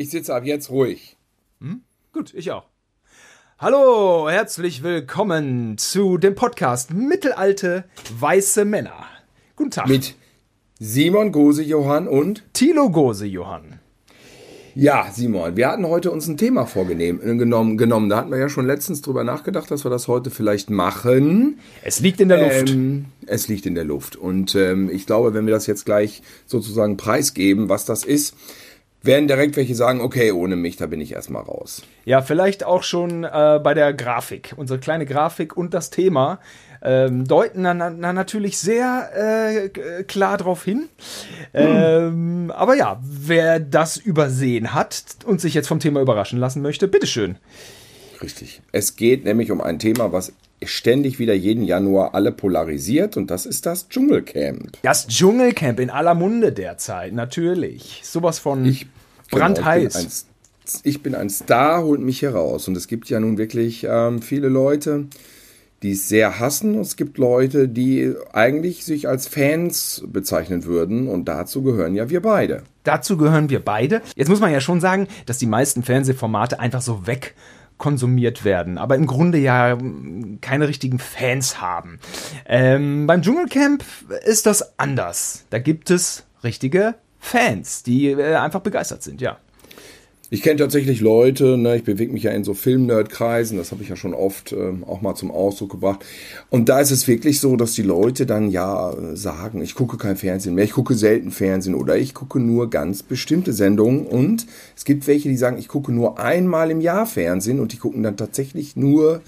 Ich sitze ab jetzt ruhig. Hm? Gut, ich auch. Hallo, herzlich willkommen zu dem Podcast Mittelalte Weiße Männer. Guten Tag. Mit Simon Gose Johann und Thilo Gose Johann. Ja, Simon, wir hatten heute uns ein Thema vorgenommen. Genommen. Da hatten wir ja schon letztens drüber nachgedacht, dass wir das heute vielleicht machen. Es liegt in der Luft. Ähm, es liegt in der Luft. Und ähm, ich glaube, wenn wir das jetzt gleich sozusagen preisgeben, was das ist, werden direkt welche sagen, okay, ohne mich, da bin ich erstmal raus. Ja, vielleicht auch schon äh, bei der Grafik. Unsere kleine Grafik und das Thema ähm, deuten dann, dann natürlich sehr äh, klar darauf hin. Ähm, aber ja, wer das übersehen hat und sich jetzt vom Thema überraschen lassen möchte, bitteschön. Richtig. Es geht nämlich um ein Thema, was ständig wieder jeden Januar alle polarisiert und das ist das Dschungelcamp. Das Dschungelcamp in aller Munde derzeit, natürlich. Sowas von ich, brandheiß. Genau, ich, bin ein, Star, holt mich hier raus und es gibt ja nun wirklich ähm, viele Leute, die es sehr hassen und es gibt Leute, die eigentlich sich als Fans bezeichnen würden und dazu gehören ja wir beide. Dazu gehören wir beide. Jetzt muss man ja schon sagen, dass die meisten Fernsehformate einfach so weg konsumiert werden, aber im Grunde ja hm, keine richtigen Fans haben. Ähm, beim Dschungelcamp ist das anders. Da gibt es richtige Fans, die äh, einfach begeistert sind, ja. Ich kenne tatsächlich Leute, ne, ich bewege mich ja in so Film-Nerd-Kreisen, das habe ich ja schon oft äh, auch mal zum Ausdruck gebracht. Und da ist es wirklich so, dass die Leute dann ja sagen, ich gucke kein Fernsehen mehr, ich gucke selten Fernsehen oder ich gucke nur ganz bestimmte Sendungen. Und es gibt welche, die sagen, ich gucke nur einmal im Jahr Fernsehen und die gucken dann tatsächlich nur,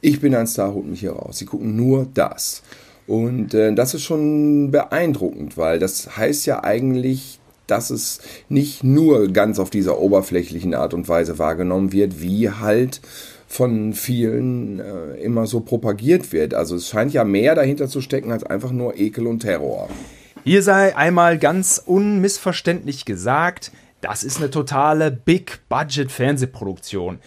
ich bin ein Star, holt mich hier raus. Sie gucken nur das. Und äh, das ist schon beeindruckend, weil das heißt ja eigentlich, dass es nicht nur ganz auf dieser oberflächlichen Art und Weise wahrgenommen wird, wie halt von vielen äh, immer so propagiert wird. Also es scheint ja mehr dahinter zu stecken als einfach nur Ekel und Terror. Hier sei einmal ganz unmissverständlich gesagt, das ist eine totale Big-Budget-Fernsehproduktion.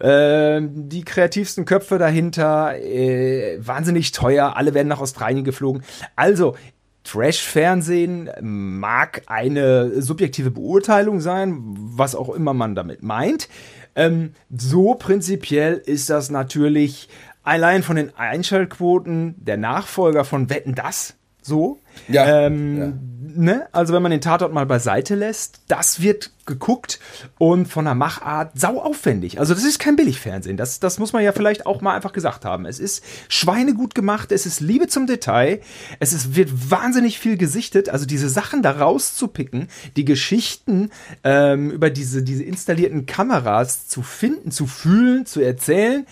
Äh, die kreativsten Köpfe dahinter, äh, wahnsinnig teuer, alle werden nach Australien geflogen. Also, Trash-Fernsehen mag eine subjektive Beurteilung sein, was auch immer man damit meint. Ähm, so prinzipiell ist das natürlich allein von den Einschaltquoten der Nachfolger von Wetten das so. Ja, ähm, ja. Ne? Also wenn man den Tatort mal beiseite lässt, das wird geguckt und von der Machart sau aufwendig. Also das ist kein Billigfernsehen. Das, das muss man ja vielleicht auch mal einfach gesagt haben. Es ist schweinegut gemacht, es ist Liebe zum Detail, es ist, wird wahnsinnig viel gesichtet. Also diese Sachen da rauszupicken, die Geschichten ähm, über diese, diese installierten Kameras zu finden, zu fühlen, zu erzählen,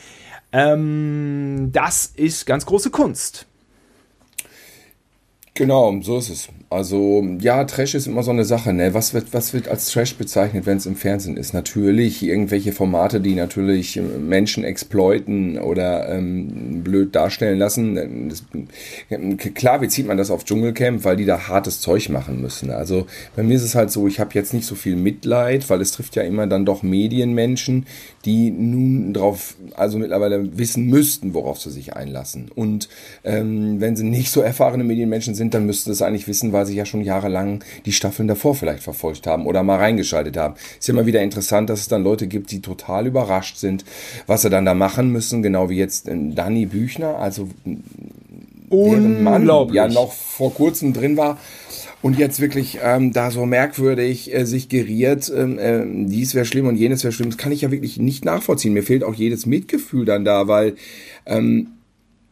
ähm, das ist ganz große Kunst. Genau, so ist es. Also ja, Trash ist immer so eine Sache. Ne? Was, wird, was wird als Trash bezeichnet, wenn es im Fernsehen ist? Natürlich irgendwelche Formate, die natürlich Menschen exploiten oder ähm, blöd darstellen lassen. Das, klar bezieht man das auf Dschungelcamp, weil die da hartes Zeug machen müssen. Also bei mir ist es halt so, ich habe jetzt nicht so viel Mitleid, weil es trifft ja immer dann doch Medienmenschen, die nun drauf, also mittlerweile wissen müssten, worauf sie sich einlassen. Und ähm, wenn sie nicht so erfahrene Medienmenschen sind, dann müssten sie es eigentlich wissen, weil sie ja schon jahrelang die Staffeln davor vielleicht verfolgt haben oder mal reingeschaltet haben. Ist ja immer wieder interessant, dass es dann Leute gibt, die total überrascht sind, was sie dann da machen müssen, genau wie jetzt äh, Danny Büchner, also deren Mann ja noch vor kurzem drin war und jetzt wirklich ähm, da so merkwürdig äh, sich geriert, ähm, äh, dies wäre schlimm und jenes wäre schlimm, das kann ich ja wirklich nicht nachvollziehen. Mir fehlt auch jedes Mitgefühl dann da, weil ähm,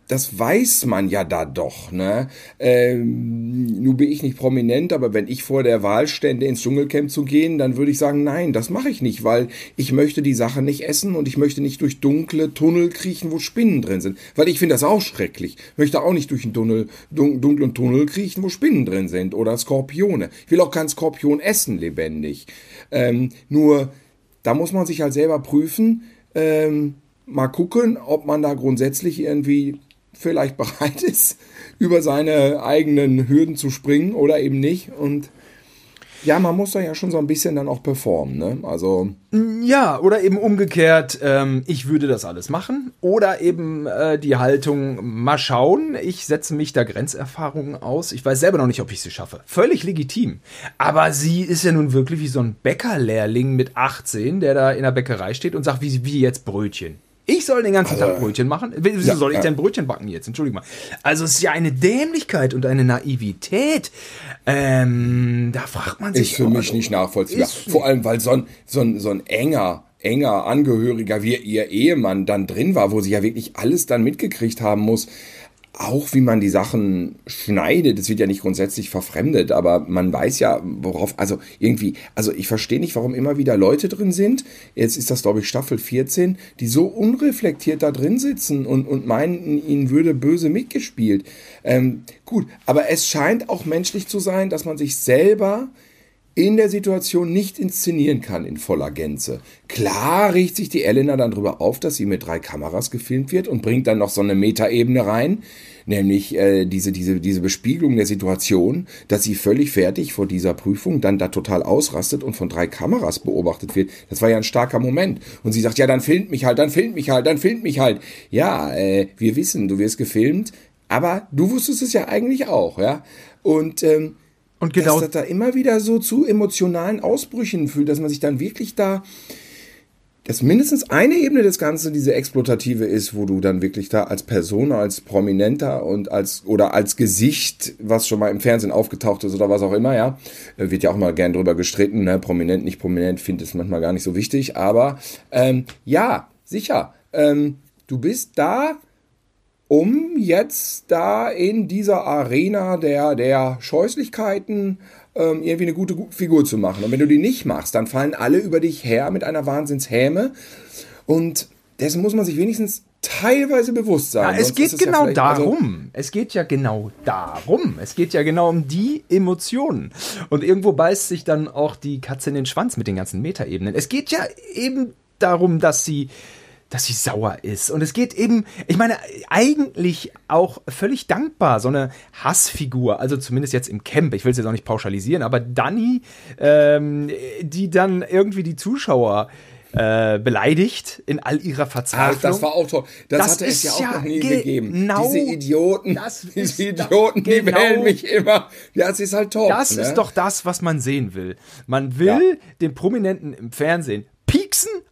das weiß man ja da doch, ne? Ähm, nun bin ich nicht prominent, aber wenn ich vor der Wahl stände, ins Dschungelcamp zu gehen, dann würde ich sagen, nein, das mache ich nicht, weil ich möchte die Sache nicht essen und ich möchte nicht durch dunkle Tunnel kriechen, wo Spinnen drin sind. Weil ich finde das auch schrecklich. Ich möchte auch nicht durch einen Tunnel, dun dunklen Tunnel kriechen, wo Spinnen drin sind oder Skorpione. Ich will auch keinen Skorpion essen, lebendig. Ähm, nur, da muss man sich halt selber prüfen, ähm, mal gucken, ob man da grundsätzlich irgendwie vielleicht bereit ist, über seine eigenen Hürden zu springen oder eben nicht. Und Ja, man muss da ja schon so ein bisschen dann auch performen, ne? Also. Ja, oder eben umgekehrt, ähm, ich würde das alles machen. Oder eben äh, die Haltung, mal schauen, ich setze mich da Grenzerfahrungen aus. Ich weiß selber noch nicht, ob ich sie schaffe. Völlig legitim. Aber sie ist ja nun wirklich wie so ein Bäckerlehrling mit 18, der da in der Bäckerei steht und sagt, wie, wie jetzt Brötchen. Ich soll den ganzen also, Tag Brötchen machen? Wieso ja, soll ich denn Brötchen backen jetzt? Entschuldigung mal. Also es ist ja eine Dämlichkeit und eine Naivität. Ähm, da fragt man sich. Ist für mich nicht nachvollziehbar. Vor allem, weil so ein, so ein, so ein enger, enger Angehöriger wie ihr Ehemann dann drin war, wo sie ja wirklich alles dann mitgekriegt haben muss auch wie man die Sachen schneidet, es wird ja nicht grundsätzlich verfremdet, aber man weiß ja, worauf, also irgendwie, also ich verstehe nicht, warum immer wieder Leute drin sind, jetzt ist das glaube ich Staffel 14, die so unreflektiert da drin sitzen und, und meinen, ihnen würde böse mitgespielt. Ähm, gut, aber es scheint auch menschlich zu sein, dass man sich selber in der Situation nicht inszenieren kann in voller Gänze. Klar riecht sich die Elena dann drüber auf, dass sie mit drei Kameras gefilmt wird und bringt dann noch so eine Metaebene rein, nämlich äh, diese, diese, diese Bespiegelung der Situation, dass sie völlig fertig vor dieser Prüfung dann da total ausrastet und von drei Kameras beobachtet wird. Das war ja ein starker Moment. Und sie sagt, ja, dann filmt mich halt, dann filmt mich halt, dann filmt mich halt. Ja, äh, wir wissen, du wirst gefilmt, aber du wusstest es ja eigentlich auch, ja. Und ähm, und genau. Dass das da immer wieder so zu emotionalen Ausbrüchen fühlt, dass man sich dann wirklich da, dass mindestens eine Ebene des Ganzen diese exploitative ist, wo du dann wirklich da als Person, als Prominenter und als, oder als Gesicht, was schon mal im Fernsehen aufgetaucht ist oder was auch immer, ja, äh, wird ja auch mal gern drüber gestritten, ne? prominent, nicht prominent, finde es manchmal gar nicht so wichtig, aber ähm, ja, sicher, ähm, du bist da, um jetzt da in dieser Arena der, der Scheußlichkeiten ähm, irgendwie eine gute Figur zu machen. Und wenn du die nicht machst, dann fallen alle über dich her mit einer Wahnsinnshäme. Und dessen muss man sich wenigstens teilweise bewusst sein. Ja, es geht genau ja also darum. Also es geht ja genau darum. Es geht ja genau um die Emotionen. Und irgendwo beißt sich dann auch die Katze in den Schwanz mit den ganzen Metaebenen. Es geht ja eben darum, dass sie dass sie sauer ist. Und es geht eben, ich meine, eigentlich auch völlig dankbar, so eine Hassfigur, also zumindest jetzt im Camp, ich will es jetzt auch nicht pauschalisieren, aber Dani, ähm, die dann irgendwie die Zuschauer äh, beleidigt in all ihrer Verzweiflung. Ach, das war auch toll. Das, das hatte es ja auch noch nie gegeben. Diese Idioten, diese Idioten, die genau, wählen mich immer. Ja, es ist halt toll. Das ne? ist doch das, was man sehen will. Man will ja. den Prominenten im Fernsehen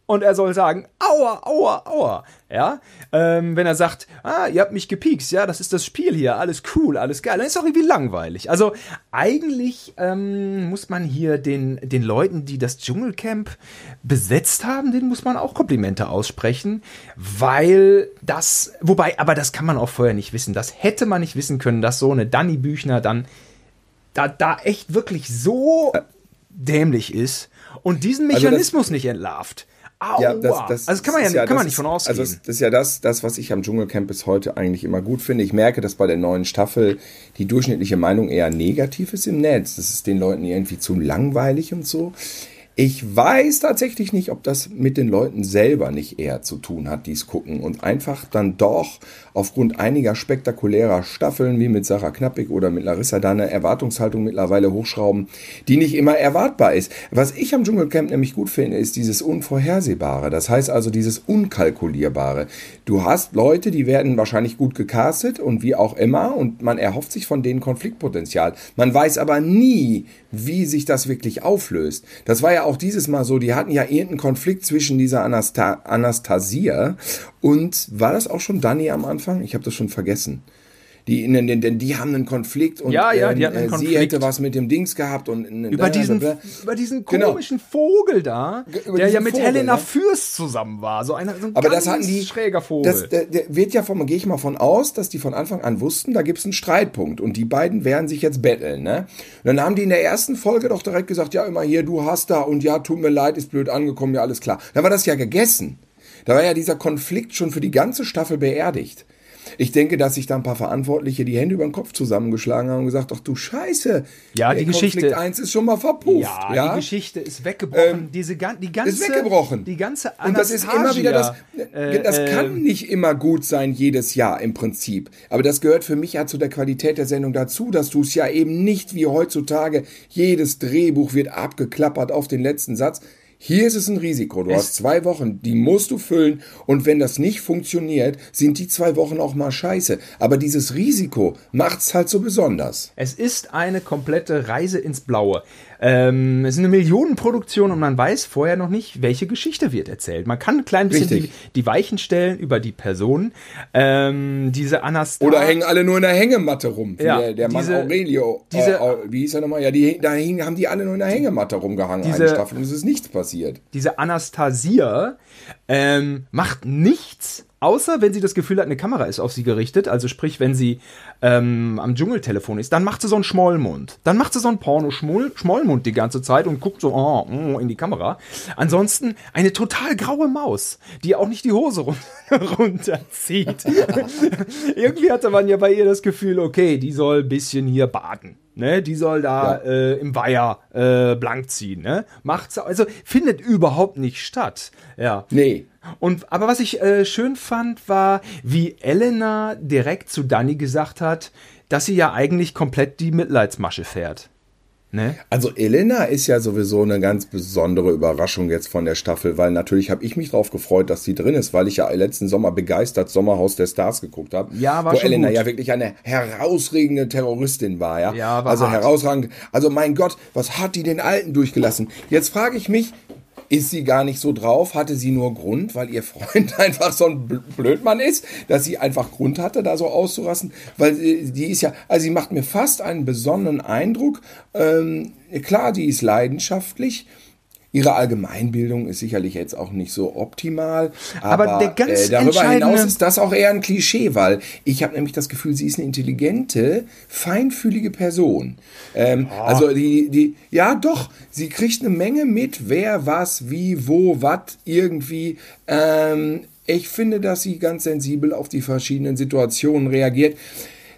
und er soll sagen, aua, aua, aua. Ja, ähm, wenn er sagt, ah, ihr habt mich gepiekst, ja, das ist das Spiel hier, alles cool, alles geil, dann ist auch irgendwie langweilig. Also eigentlich ähm, muss man hier den, den Leuten, die das Dschungelcamp besetzt haben, denen muss man auch Komplimente aussprechen, weil das, wobei, aber das kann man auch vorher nicht wissen. Das hätte man nicht wissen können, dass so eine Danny Büchner dann da, da echt wirklich so dämlich ist und diesen also Mechanismus also nicht entlarvt. Aua. Ja, das, das, also kann man ja, ja kann man nicht von ausgehen. Also das ist ja das, das, was ich am Dschungelcamp bis heute eigentlich immer gut finde. Ich merke, dass bei der neuen Staffel die durchschnittliche Meinung eher negativ ist im Netz. Das ist den Leuten irgendwie zu langweilig und so. Ich weiß tatsächlich nicht, ob das mit den Leuten selber nicht eher zu tun hat, die es gucken und einfach dann doch aufgrund einiger spektakulärer Staffeln wie mit Sarah Knappig oder mit Larissa da eine Erwartungshaltung mittlerweile hochschrauben, die nicht immer erwartbar ist. Was ich am Dschungelcamp nämlich gut finde, ist dieses Unvorhersehbare. Das heißt also dieses Unkalkulierbare. Du hast Leute, die werden wahrscheinlich gut gecastet und wie auch immer und man erhofft sich von denen Konfliktpotenzial. Man weiß aber nie, wie sich das wirklich auflöst. Das war ja auch dieses Mal so, die hatten ja irgendeinen Konflikt zwischen dieser Anasta Anastasia und war das auch schon Dani am Anfang? Ich habe das schon vergessen. Die, denn, denn die haben einen Konflikt und ja, ja, die hatten einen äh, sie hätte was mit dem Dings gehabt und über diesen über diesen genau. komischen genau. Vogel da, über der ja mit Vogel, Helena ne? Fürst zusammen war, so, einer, so ein Aber das hatten die, schräger Vogel. Das der, der wird ja vom gehe ich mal von aus, dass die von Anfang an wussten, da gibt's einen Streitpunkt und die beiden werden sich jetzt betteln, ne? Und dann haben die in der ersten Folge doch direkt gesagt, ja immer hier, du hast da und ja, tut mir leid, ist blöd angekommen, ja alles klar. Da war das ja gegessen. Da war ja dieser Konflikt schon für die ganze Staffel beerdigt. Ich denke, dass sich da ein paar Verantwortliche die Hände über den Kopf zusammengeschlagen haben und gesagt, ach du Scheiße. Ja, die Geschichte. Konflikt 1 ist schon mal verpufft. Ja, Ja, die Geschichte ist weggebrochen. Ähm, Diese die ganze, ist weggebrochen. Die ganze Und das ist immer wieder das. Anastasia, Das äh, kann nicht immer gut sein, jedes Jahr im Prinzip. Aber das gehört für mich ja zu der Qualität der Sendung dazu, dass du es ja eben nicht wie heutzutage, jedes Drehbuch wird abgeklappert auf den letzten Satz. Hier ist es ein Risiko. Du Es- hast zwei Wochen, die musst du füllen. Und wenn das nicht funktioniert, sind die zwei Wochen auch mal scheiße. Aber dieses Risiko macht's halt so besonders. Es ist eine komplette Reise ins Blaue. Ähm, es ist eine Millionenproduktion und man weiß vorher noch nicht, welche Geschichte wird erzählt. Man kann ein klein bisschen die, die Weichen stellen über die Personen. Ähm, diese Anastasia. Oder hängen alle nur in der Hängematte rum. Ja, der, der Mann diese- Aurelio. diese- äh, wie hieß er nochmal? Ja, die, da hingen, haben die alle nur in der Hängematte rumgehangen, Diese- eine Staffel. Und es ist nichts passiert. diese Anastasia ähm, macht nichts, außer wenn sie das Gefühl hat, eine Kamera ist auf sie gerichtet. Also sprich, wenn sie ähm, am Dschungeltelefon ist, dann macht sie so einen Schmollmund. Dann macht sie so einen Porno-Schmollmund die ganze Zeit und guckt so oh, oh, in die Kamera. Ansonsten eine total graue Maus, die auch nicht die Hose run runterzieht. Irgendwie hatte man ja bei ihr das Gefühl, okay, die soll ein bisschen hier baden. Ne, die soll da Ja. äh, im Weiher äh, blank ziehen. Ne? Macht's, also findet überhaupt nicht statt. Ja. Nee. Und aber was ich äh, schön fand, war, wie Elena direkt zu Danny gesagt hat, dass sie ja eigentlich komplett die Mitleidsmasche fährt. Ne? Also Elena ist ja sowieso eine ganz besondere Überraschung jetzt von der Staffel, weil natürlich habe ich mich drauf gefreut, dass sie drin ist, weil ich ja letzten Sommer begeistert Sommerhaus der Stars geguckt habe. Ja, war wo schon Elena gut. ja wirklich eine herausregende Terroristin war, ja. Ja, war also hart. herausragend. Also mein Gott, was hat die den Alten durchgelassen? Jetzt frage ich mich, ist sie gar nicht so drauf? Hatte sie nur Grund, weil ihr Freund einfach so ein Bl- Blödmann ist, dass sie einfach Grund hatte, da so auszurasten? Weil äh, die ist ja, also sie macht mir fast einen besonnenen Eindruck. Ähm, klar, die ist leidenschaftlich. Ihre Allgemeinbildung ist sicherlich jetzt auch nicht so optimal, aber, Aber der ganz äh, darüber hinaus ist das auch eher ein Klischee, weil ich habe nämlich das Gefühl, sie ist eine intelligente, feinfühlige Person. Ähm, Also die, die, ja doch, sie kriegt eine Menge mit, wer was, wie, wo, was irgendwie. Ähm, ich finde, dass sie ganz sensibel auf die verschiedenen Situationen reagiert.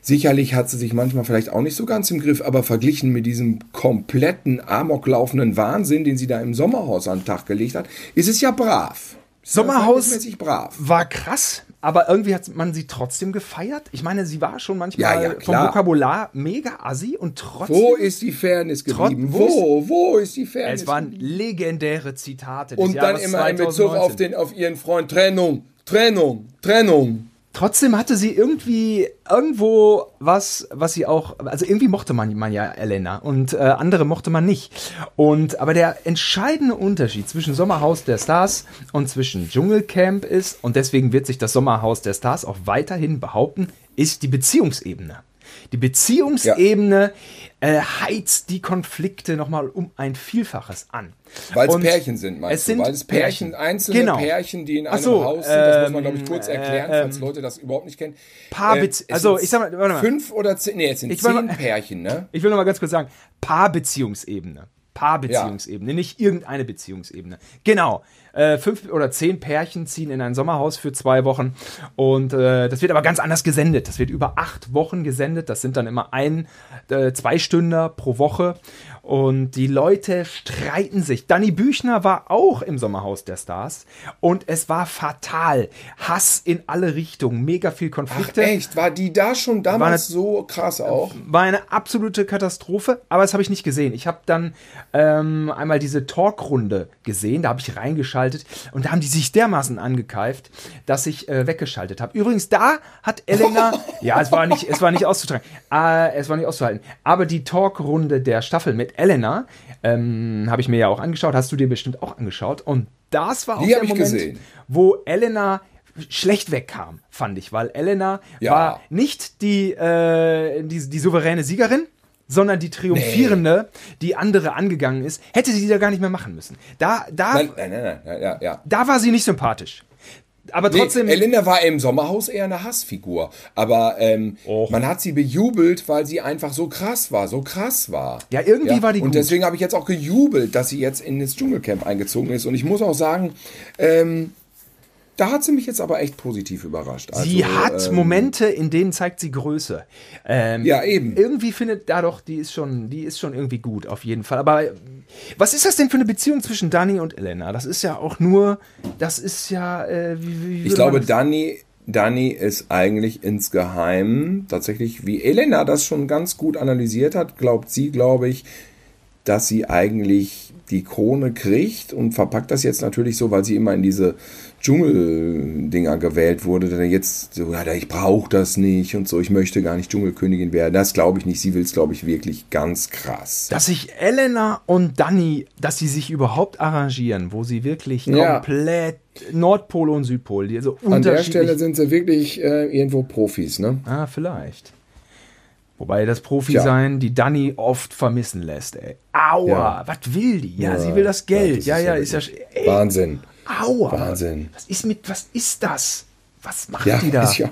Sicherlich hat sie sich manchmal vielleicht auch nicht so ganz im Griff, aber verglichen mit diesem kompletten amoklaufenden Wahnsinn, den sie da im Sommerhaus an den Tag gelegt hat, ist es ja brav. Sommerhaus brav. war krass, aber irgendwie hat man sie trotzdem gefeiert. Ich meine, sie war schon manchmal Ja, ja, vom. Vokabular mega assi und trotzdem. Wo ist die Fairness geblieben? Wo, wo ist die Fairness? es waren legendäre Zitate. Des Und dann Jahres immer in Bezug 2019. auf, den, auf ihren Freund Trennung, Trennung, Trennung. Trotzdem hatte sie irgendwie irgendwo was, was sie auch, also irgendwie mochte man, man ja Elena und äh, andere mochte man nicht. Und aber der entscheidende Unterschied zwischen Sommerhaus der Stars und zwischen Dschungelcamp ist, und deswegen wird sich das Sommerhaus der Stars auch weiterhin behaupten, ist die Beziehungsebene. Die Beziehungsebene äh, heizt die Konflikte nochmal um ein Vielfaches an. Weil es Pärchen sind, meinst es du? sind Weil es Pärchen, Pärchen. einzelne Genau. Pärchen, die in einem so, Haus sind. Das muss man, ähm, glaube ich, kurz äh, erklären, ähm, falls Leute das überhaupt nicht kennen. Paarbezie- es also, ich sag mal, warte mal. Fünf oder zehn, nee, es sind Ich zehn mal- Pärchen, ne? Ich will noch mal ganz kurz sagen, Paarbeziehungsebene. Paarbeziehungsebene, nicht irgendeine Beziehungsebene. Genau. Äh, fünf oder zehn Pärchen ziehen in ein Sommerhaus für zwei Wochen und äh, das wird aber ganz anders gesendet. Das wird über acht Wochen gesendet. Das sind dann immer ein, äh, zwei Stunden pro Woche und die Leute streiten sich. Danny Büchner war auch im Sommerhaus der Stars und es war fatal. Hass in alle Richtungen, mega viel Ach, Konflikte echt? War die da schon damals eine- so krass auch? war eine absolute Katastrophe, aber das habe ich nicht gesehen. Ich habe dann ähm, einmal diese Talkrunde gesehen, da habe ich reingeschaltet und da haben die sich dermaßen angekeift, dass ich äh, weggeschaltet habe. Übrigens, da hat Elena, ja, es war nicht, es war nicht auszutragen, äh, es war nicht auszuhalten, aber die Talkrunde der Staffel mit Elena ähm, habe ich mir ja auch angeschaut, hast du dir bestimmt auch angeschaut und das war auch Die der Moment, gesehen. wo Elena schlecht wegkam, fand ich, weil Elena Ja. war nicht die, äh, die, die souveräne Siegerin, sondern die triumphierende, die andere angegangen ist, hätte sie da gar nicht mehr machen müssen. Da, da, nein, nein, nein, nein ja, ja. da war sie nicht sympathisch. Aber trotzdem, Nee, Elena war im Sommerhaus eher eine Hassfigur. Aber ähm, Och. man hat sie bejubelt, weil sie einfach so krass war, so krass war. Ja, irgendwie war die Und gut. deswegen habe ich jetzt auch gejubelt, dass sie jetzt in das Dschungelcamp eingezogen ist. Und ich muss auch sagen, ähm, da hat sie mich jetzt aber echt positiv überrascht. Also, sie hat ähm, Momente, in denen zeigt sie Größe. Ähm, ja, eben. Irgendwie findet, da doch, die ist schon, die ist schon irgendwie gut, auf jeden Fall. Aber was ist das denn für eine Beziehung zwischen Dani und Elena? Das ist ja auch nur, das ist ja, äh, wie, wie Ich glaube, Dani, Dani ist eigentlich insgeheim tatsächlich, wie Elena das schon ganz gut analysiert hat, glaubt sie, glaube ich, dass sie eigentlich die Krone kriegt und verpackt das jetzt natürlich so, weil sie immer in diese Dschungeldinger gewählt wurde, dann jetzt so, ja, ich brauche das nicht und so, ich möchte gar nicht Dschungelkönigin werden. Das glaube ich nicht. Sie will es, glaube ich, wirklich ganz krass. Dass sich Elena und Dani, dass sie sich überhaupt arrangieren, wo sie wirklich ja. komplett Nordpol und Südpol, die also An der Stelle sind sie wirklich äh, irgendwo Profis, ne? Ah, vielleicht. Wobei das Profi ja. sein die Danny oft vermissen lässt, ey. Aua, ja. was will die? Ja, ja, sie will das Geld. Das ja, ja, ist ja. Ey, Wahnsinn. Aua. Wahnsinn. Was ist mit, was ist das? Was macht die da? ja,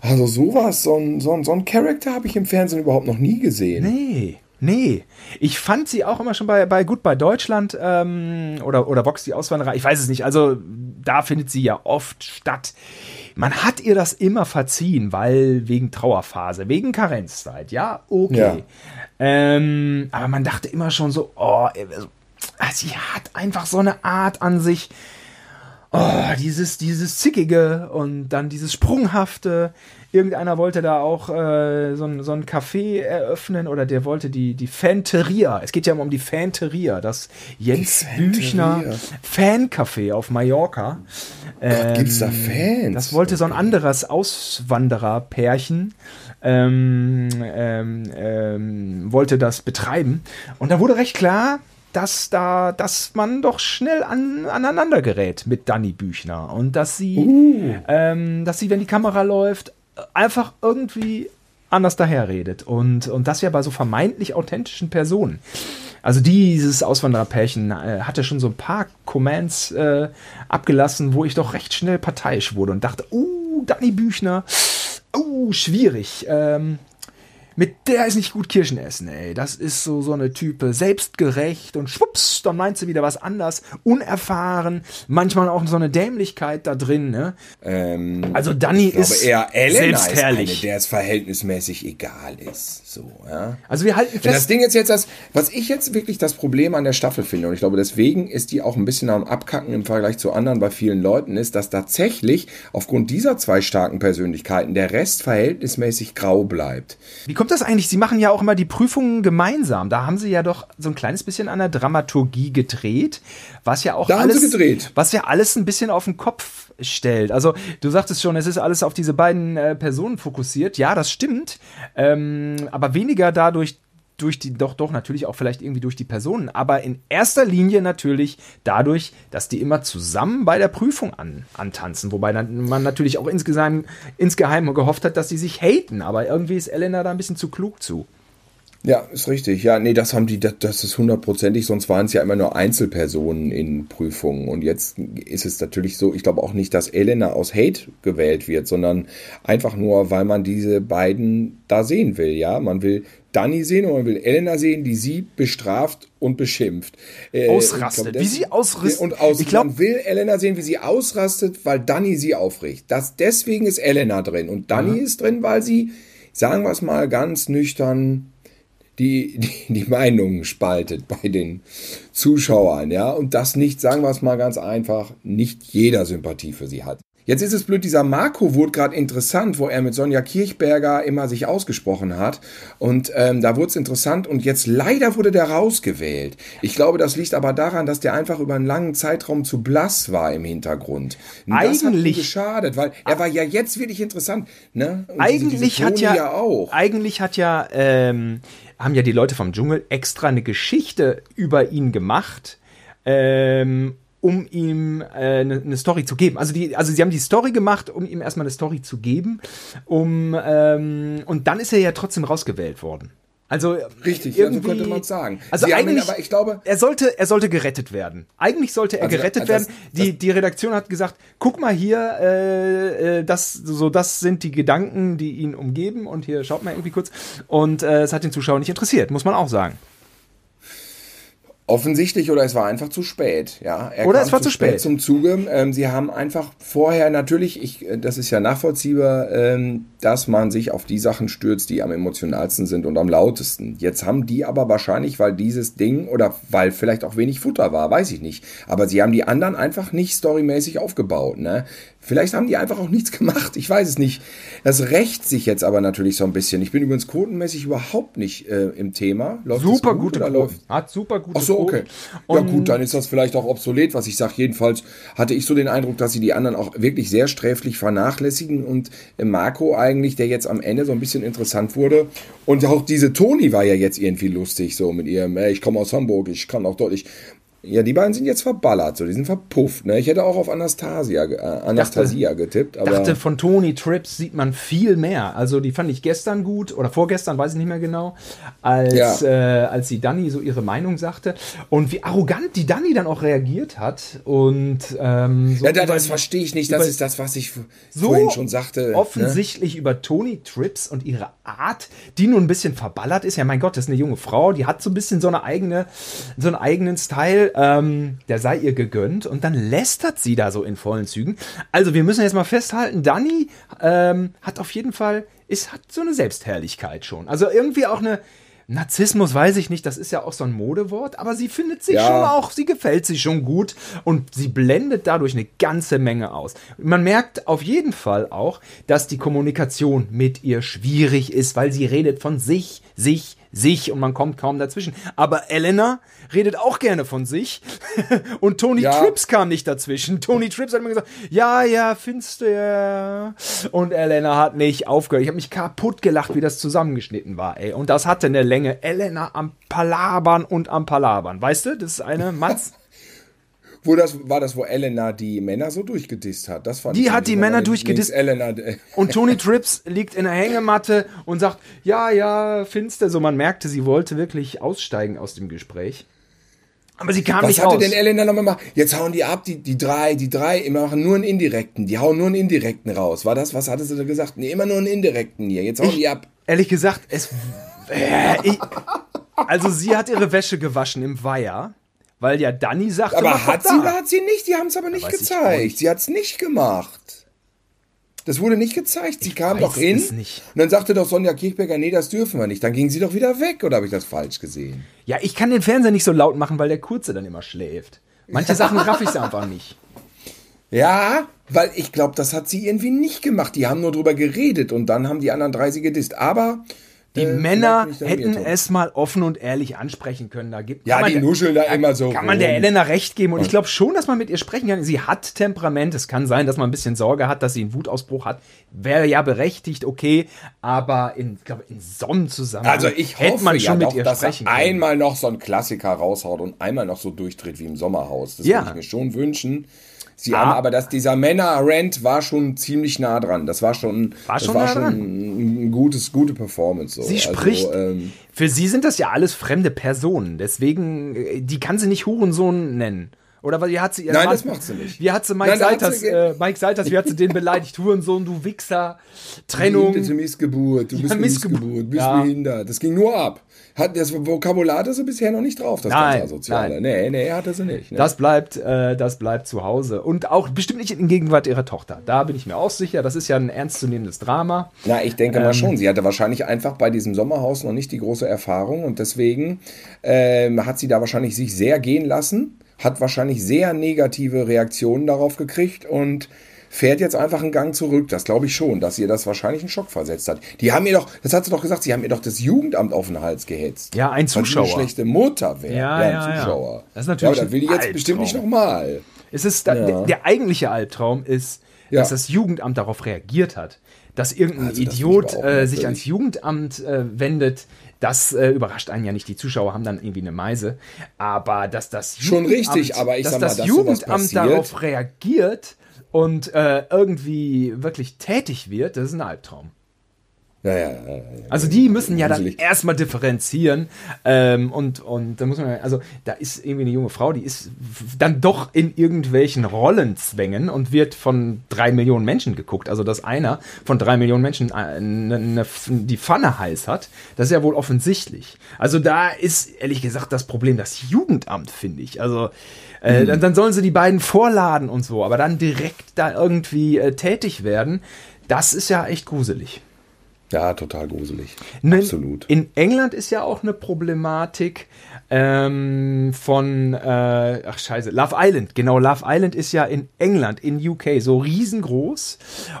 also sowas, so ein, so ein, so ein Charakter habe ich im Fernsehen überhaupt noch nie gesehen. Nee. Nee, ich fand sie auch immer schon bei, bei gut bei Deutschland ähm, oder, oder Vox die Auswanderer, ich weiß es nicht. Also da findet sie ja oft statt. Man hat ihr das immer verziehen, weil wegen Trauerphase, wegen Karenzzeit, ja, okay. Ja. Ähm, aber man dachte immer schon so, oh, sie hat einfach so eine Art an sich, oh, dieses, dieses Zickige und dann dieses Sprunghafte. Irgendeiner wollte da auch äh, so, ein, so ein Café eröffnen oder der wollte die, die Fanteria. Es geht ja um die Fanteria, das Jens Büchner Fancafé auf Mallorca. Ähm, gibt's da Fans? Das wollte so ein anderes Auswandererpärchen. Ähm, ähm, ähm, wollte das betreiben. Und da wurde recht klar, dass da, dass man doch schnell an, aneinander gerät mit Danny Büchner und dass sie, uh. ähm, dass sie, wenn die Kamera läuft, einfach irgendwie anders daherredet und, und das ja bei so vermeintlich authentischen Personen. Also dieses Auswandererpärchen äh, hatte schon so ein paar Commands äh, abgelassen, wo ich doch recht schnell parteiisch wurde und dachte, uh, Danny Büchner, uh, schwierig. Ähm, mit der ist nicht gut Kirschen essen, ey. Das ist so, so eine Type, selbstgerecht und schwupps, dann meint sie wieder was anders, unerfahren, manchmal auch so eine Dämlichkeit da drin, ne? Ähm, also Danny ist eher Elena selbstherrlich. Ist eine, der es verhältnismäßig egal ist, so, ja. Also wir halten fest. Das Ding ist jetzt das, was ich jetzt wirklich das Problem an der Staffel finde, und ich glaube, deswegen ist die auch ein bisschen am Abkacken im Vergleich zu anderen bei vielen Leuten, ist, dass tatsächlich aufgrund dieser zwei starken Persönlichkeiten der Rest verhältnismäßig grau bleibt. Wie kommt kommt das eigentlich? Sie machen ja auch immer die Prüfungen gemeinsam. Da haben Sie ja doch so ein kleines bisschen an der Dramaturgie gedreht, was ja auch da alles, was ja alles ein bisschen auf den Kopf stellt. Also du sagtest schon, es ist alles auf diese beiden äh, Personen fokussiert. Ja, das stimmt, ähm, aber weniger dadurch, durch die, doch, doch, natürlich auch vielleicht irgendwie durch die Personen, aber in erster Linie natürlich dadurch, dass die immer zusammen bei der Prüfung an, antanzen. Wobei dann man natürlich auch insgeheim, insgeheim gehofft hat, dass sie sich haten, aber irgendwie ist Elena da ein bisschen zu klug zu. Ja, ist richtig. Ja, nee, das haben die, das, das ist hundertprozentig, sonst waren es ja immer nur Einzelpersonen in Prüfungen. Und jetzt ist es natürlich so, ich glaube auch nicht, dass Elena aus Hate gewählt wird, sondern einfach nur, weil man diese beiden da sehen will, ja. Man will Dani sehen und man will Elena sehen, die sie bestraft und beschimpft. Äh, ausrastet, glaub, wie sie ausrastet. Und aus, ich glaub, man will Elena sehen, wie sie ausrastet, weil Dani sie aufricht. Das, deswegen ist Elena drin. Und Dani mhm. ist drin, weil sie, sagen wir es mal ganz nüchtern, die, die, die Meinungen spaltet bei den Zuschauern, ja. Und das nicht, sagen wir es mal ganz einfach, nicht jeder Sympathie für sie hat. Jetzt ist es blöd, dieser Marco wurde gerade interessant, wo er mit Sonja Kirchberger immer sich ausgesprochen hat. Und ähm, da wurde es interessant und jetzt leider wurde der rausgewählt. Ich glaube, das liegt aber daran, dass der einfach über einen langen Zeitraum zu blass war im Hintergrund. Und eigentlich das hat geschadet, weil er war ja jetzt wirklich interessant. Ne? Und eigentlich diese, diese hat ja, ja, auch. Eigentlich hat ja ähm, haben ja die Leute vom Dschungel extra eine Geschichte über ihn gemacht. Ähm, um ihm äh, eine, eine Story zu geben. Also die, also sie haben die Story gemacht, um ihm erstmal eine Story zu geben, um ähm, und dann ist er ja trotzdem rausgewählt worden. Also richtig, irgendwie, ja, so könnte man sagen. Also Sie eigentlich, ihn, aber ich glaube, er sollte, er sollte gerettet werden. Eigentlich sollte er also, gerettet also das, werden. Die das, die Redaktion hat gesagt, guck mal hier, äh, äh, das so das sind die Gedanken, die ihn umgeben und hier schaut mal irgendwie kurz und äh, es hat den Zuschauer nicht interessiert, muss man auch sagen. Offensichtlich oder es war einfach zu spät, ja. Er oder es war zu spät. spät. zum Zuge. Ähm, sie haben einfach vorher natürlich, ich, äh, das ist ja nachvollziehbar, ähm, dass man sich auf die Sachen stürzt, die am emotionalsten sind und am lautesten. Jetzt haben die aber wahrscheinlich, weil dieses Ding oder weil vielleicht auch wenig Futter war, weiß ich nicht. Aber sie haben die anderen einfach nicht storymäßig aufgebaut, ne? Vielleicht haben die einfach auch nichts gemacht. Ich weiß es nicht. Das rächt sich jetzt aber natürlich so ein bisschen. Ich bin übrigens quotenmäßig überhaupt nicht äh, im Thema. Läuft super gut gute oder läuft? Hat super gute Ach so, okay. ja gut, dann ist das vielleicht auch obsolet, was ich sage. Jedenfalls hatte ich so den Eindruck, dass sie die anderen auch wirklich sehr sträflich vernachlässigen und Marco eigentlich, der jetzt am Ende so ein bisschen interessant wurde. Und auch diese Toni war ja jetzt irgendwie lustig, so mit ihrem, ich komme aus Hamburg, ich kann auch deutlich. Ja, die beiden sind jetzt verballert, so, die sind verpufft. Ne? Ich hätte auch auf Anastasia, äh, Anastasia dachte, getippt. Aber dachte, von Tony Trips sieht man viel mehr. Also die fand ich gestern gut oder vorgestern, weiß ich nicht mehr genau, als, ja. äh, als die Dani so ihre Meinung sagte. Und wie arrogant die Dani dann auch reagiert hat. Und ähm, so ja, das, das verstehe ich nicht. Das ist das, was ich so vorhin schon sagte. Ne? Offensichtlich ne? über Tony Trips und ihre Art, die nun ein bisschen verballert ist. Ja, mein Gott, das ist eine junge Frau, die hat so ein bisschen so eine eigene, so einen eigenen Style ähm, der sei ihr gegönnt und dann lästert sie da so in vollen Zügen. Also wir müssen jetzt mal festhalten, Dani ähm, hat auf jeden Fall, ist, hat so eine Selbstherrlichkeit schon. Also irgendwie auch eine, Narzissmus weiß ich nicht, das ist ja auch so ein Modewort, aber sie findet sich ja. schon auch, sie gefällt sich schon gut und sie blendet dadurch eine ganze Menge aus. Man merkt auf jeden Fall auch, dass die Kommunikation mit ihr schwierig ist, weil sie redet von sich, sich, sich und man kommt kaum dazwischen. Aber Elena redet auch gerne von sich und Tony ja. Trips kam nicht dazwischen. Tony Trips hat immer gesagt, ja, ja, findest du ja. Und Elena hat nicht aufgehört. Ich habe mich kaputt gelacht, wie das zusammengeschnitten war, ey. Und das hatte eine Länge. Elena am Palabern und am Palabern. Weißt du, das ist eine Matz. Wo das, war das, wo Elena die Männer so durchgedisst hat? Das fand die hat die Männer durchgedisst. Elena. Und Tony Trips liegt in der Hängematte und sagt, ja, ja, finster. So, man merkte, sie wollte wirklich aussteigen aus dem Gespräch. Aber sie kam Was nicht raus. Was hatte denn Elena nochmal gemacht? Jetzt hauen die ab, die, die drei, die drei, immer machen nur einen Indirekten. Die hauen nur einen Indirekten raus. War das, was hatte sie da gesagt? Nee, immer nur einen Indirekten hier. Jetzt hauen ich, die ab. Ehrlich gesagt, es, äh, ich, also sie hat ihre Wäsche gewaschen im Weiher. Weil ja Danny sagt, aber hat sie oder hat sie nicht? Die haben es aber nicht gezeigt. Sie hat es nicht gemacht. Das wurde nicht gezeigt. Sie ich kam doch hin. Und dann sagte doch Sonja Kirchberger, nee, das dürfen wir nicht. Dann ging sie doch wieder weg, oder habe ich das falsch gesehen? Ja, ich kann den Fernseher nicht so laut machen, weil der Kurze dann immer schläft. Manche Sachen raff ich einfach nicht. Ja, weil ich glaube, das hat sie irgendwie nicht gemacht. Die haben nur drüber geredet und dann haben die anderen drei sie gedisst. Aber die äh, Männer hätten es mal offen und ehrlich ansprechen können. Da gibt, ja, die nuscheln da immer so. Kann rum. man der Elena recht geben. Und ich glaube schon, dass man mit ihr sprechen kann. Sie hat Temperament. Es kann sein, dass man ein bisschen Sorge hat, dass sie einen Wutausbruch hat. Wäre ja berechtigt, okay. Aber in, glaube in Sonnenzusammenhang also ich hätte man schon ja mit doch, ihr dass sprechen er einmal noch so ein Klassiker raushaut und einmal noch so durchdreht wie im Sommerhaus. Das ja. würde ich mir schon wünschen. Sie ah. haben aber, dass dieser Männer-Rant war schon ziemlich nah dran. Das war schon, war schon, das war schon ein gutes, gute Performance. So. Sie also, spricht. Ähm, für sie sind das ja alles fremde Personen. Deswegen, äh, die kann sie nicht Hurensohn nennen. Oder wie hat sie Nein, Mann, das macht sie nicht. Wie hat sie Mike Salters, äh, Mike Salters, wie hat sie den beleidigt? Hurensohn, du Wichser, Trennung. Du Missgeburt, du bist ja, Missgeburt, du bist ja. behindert. Das ging nur ab. Hat das Vokabular hatte sie bisher noch nicht drauf, das nein, ganze Asoziale. Nein. Nee, nee, hatte sie nicht. Ne? Das bleibt, äh, das bleibt zu Hause. Und auch bestimmt nicht in Gegenwart ihrer Tochter. Da bin ich mir auch sicher. Das ist ja ein ernstzunehmendes Drama. Na, ich denke ähm, mal schon. Sie hatte wahrscheinlich einfach bei diesem Sommerhaus noch nicht die große Erfahrung und deswegen ähm, hat sie da wahrscheinlich sich sehr gehen lassen, hat wahrscheinlich sehr negative Reaktionen darauf gekriegt und fährt jetzt einfach einen Gang zurück. Das glaube ich schon, dass ihr das wahrscheinlich einen Schock versetzt hat. Die haben mir doch, das hat sie doch gesagt, sie haben mir doch das Jugendamt auf den Hals gehetzt. Ja, ein Zuschauer. Weil eine schlechte Mutter wäre. Ja, ja, ein Zuschauer. Ja. Das ist natürlich. Ja, das will ich jetzt Albtraum. bestimmt nicht nochmal. Es ist, ja. der, der, eigentliche Albtraum ist, ja. dass das Jugendamt darauf reagiert hat. Dass irgendein also, Idiot äh, sich ans Jugendamt äh, wendet, das äh, überrascht einen ja nicht. Die Zuschauer haben dann irgendwie eine Meise. Aber dass das Jugendamt, Schon richtig, aber ich dass sag mal, das dass Jugendamt darauf reagiert und äh, irgendwie wirklich tätig wird, das ist ein Albtraum. Ja, ja, ja, also die müssen ja dann erstmal differenzieren ähm, und, und da muss man, also da ist irgendwie eine junge Frau, die ist dann doch in irgendwelchen Rollenzwängen und wird von drei Millionen Menschen geguckt. Also dass einer von drei Millionen Menschen eine, eine, die Pfanne heiß hat, das ist ja wohl offensichtlich. Also da ist ehrlich gesagt das Problem das Jugendamt, finde ich. Also äh, mhm. dann, dann, sollen sie die beiden vorladen und so, aber dann direkt da irgendwie äh, tätig werden, das ist ja echt gruselig. Ja, total gruselig. In, Absolut. In England ist ja auch eine Problematik ähm, von, äh, ach scheiße, Love Island. Genau, Love Island ist ja in England, in UK, so riesengroß.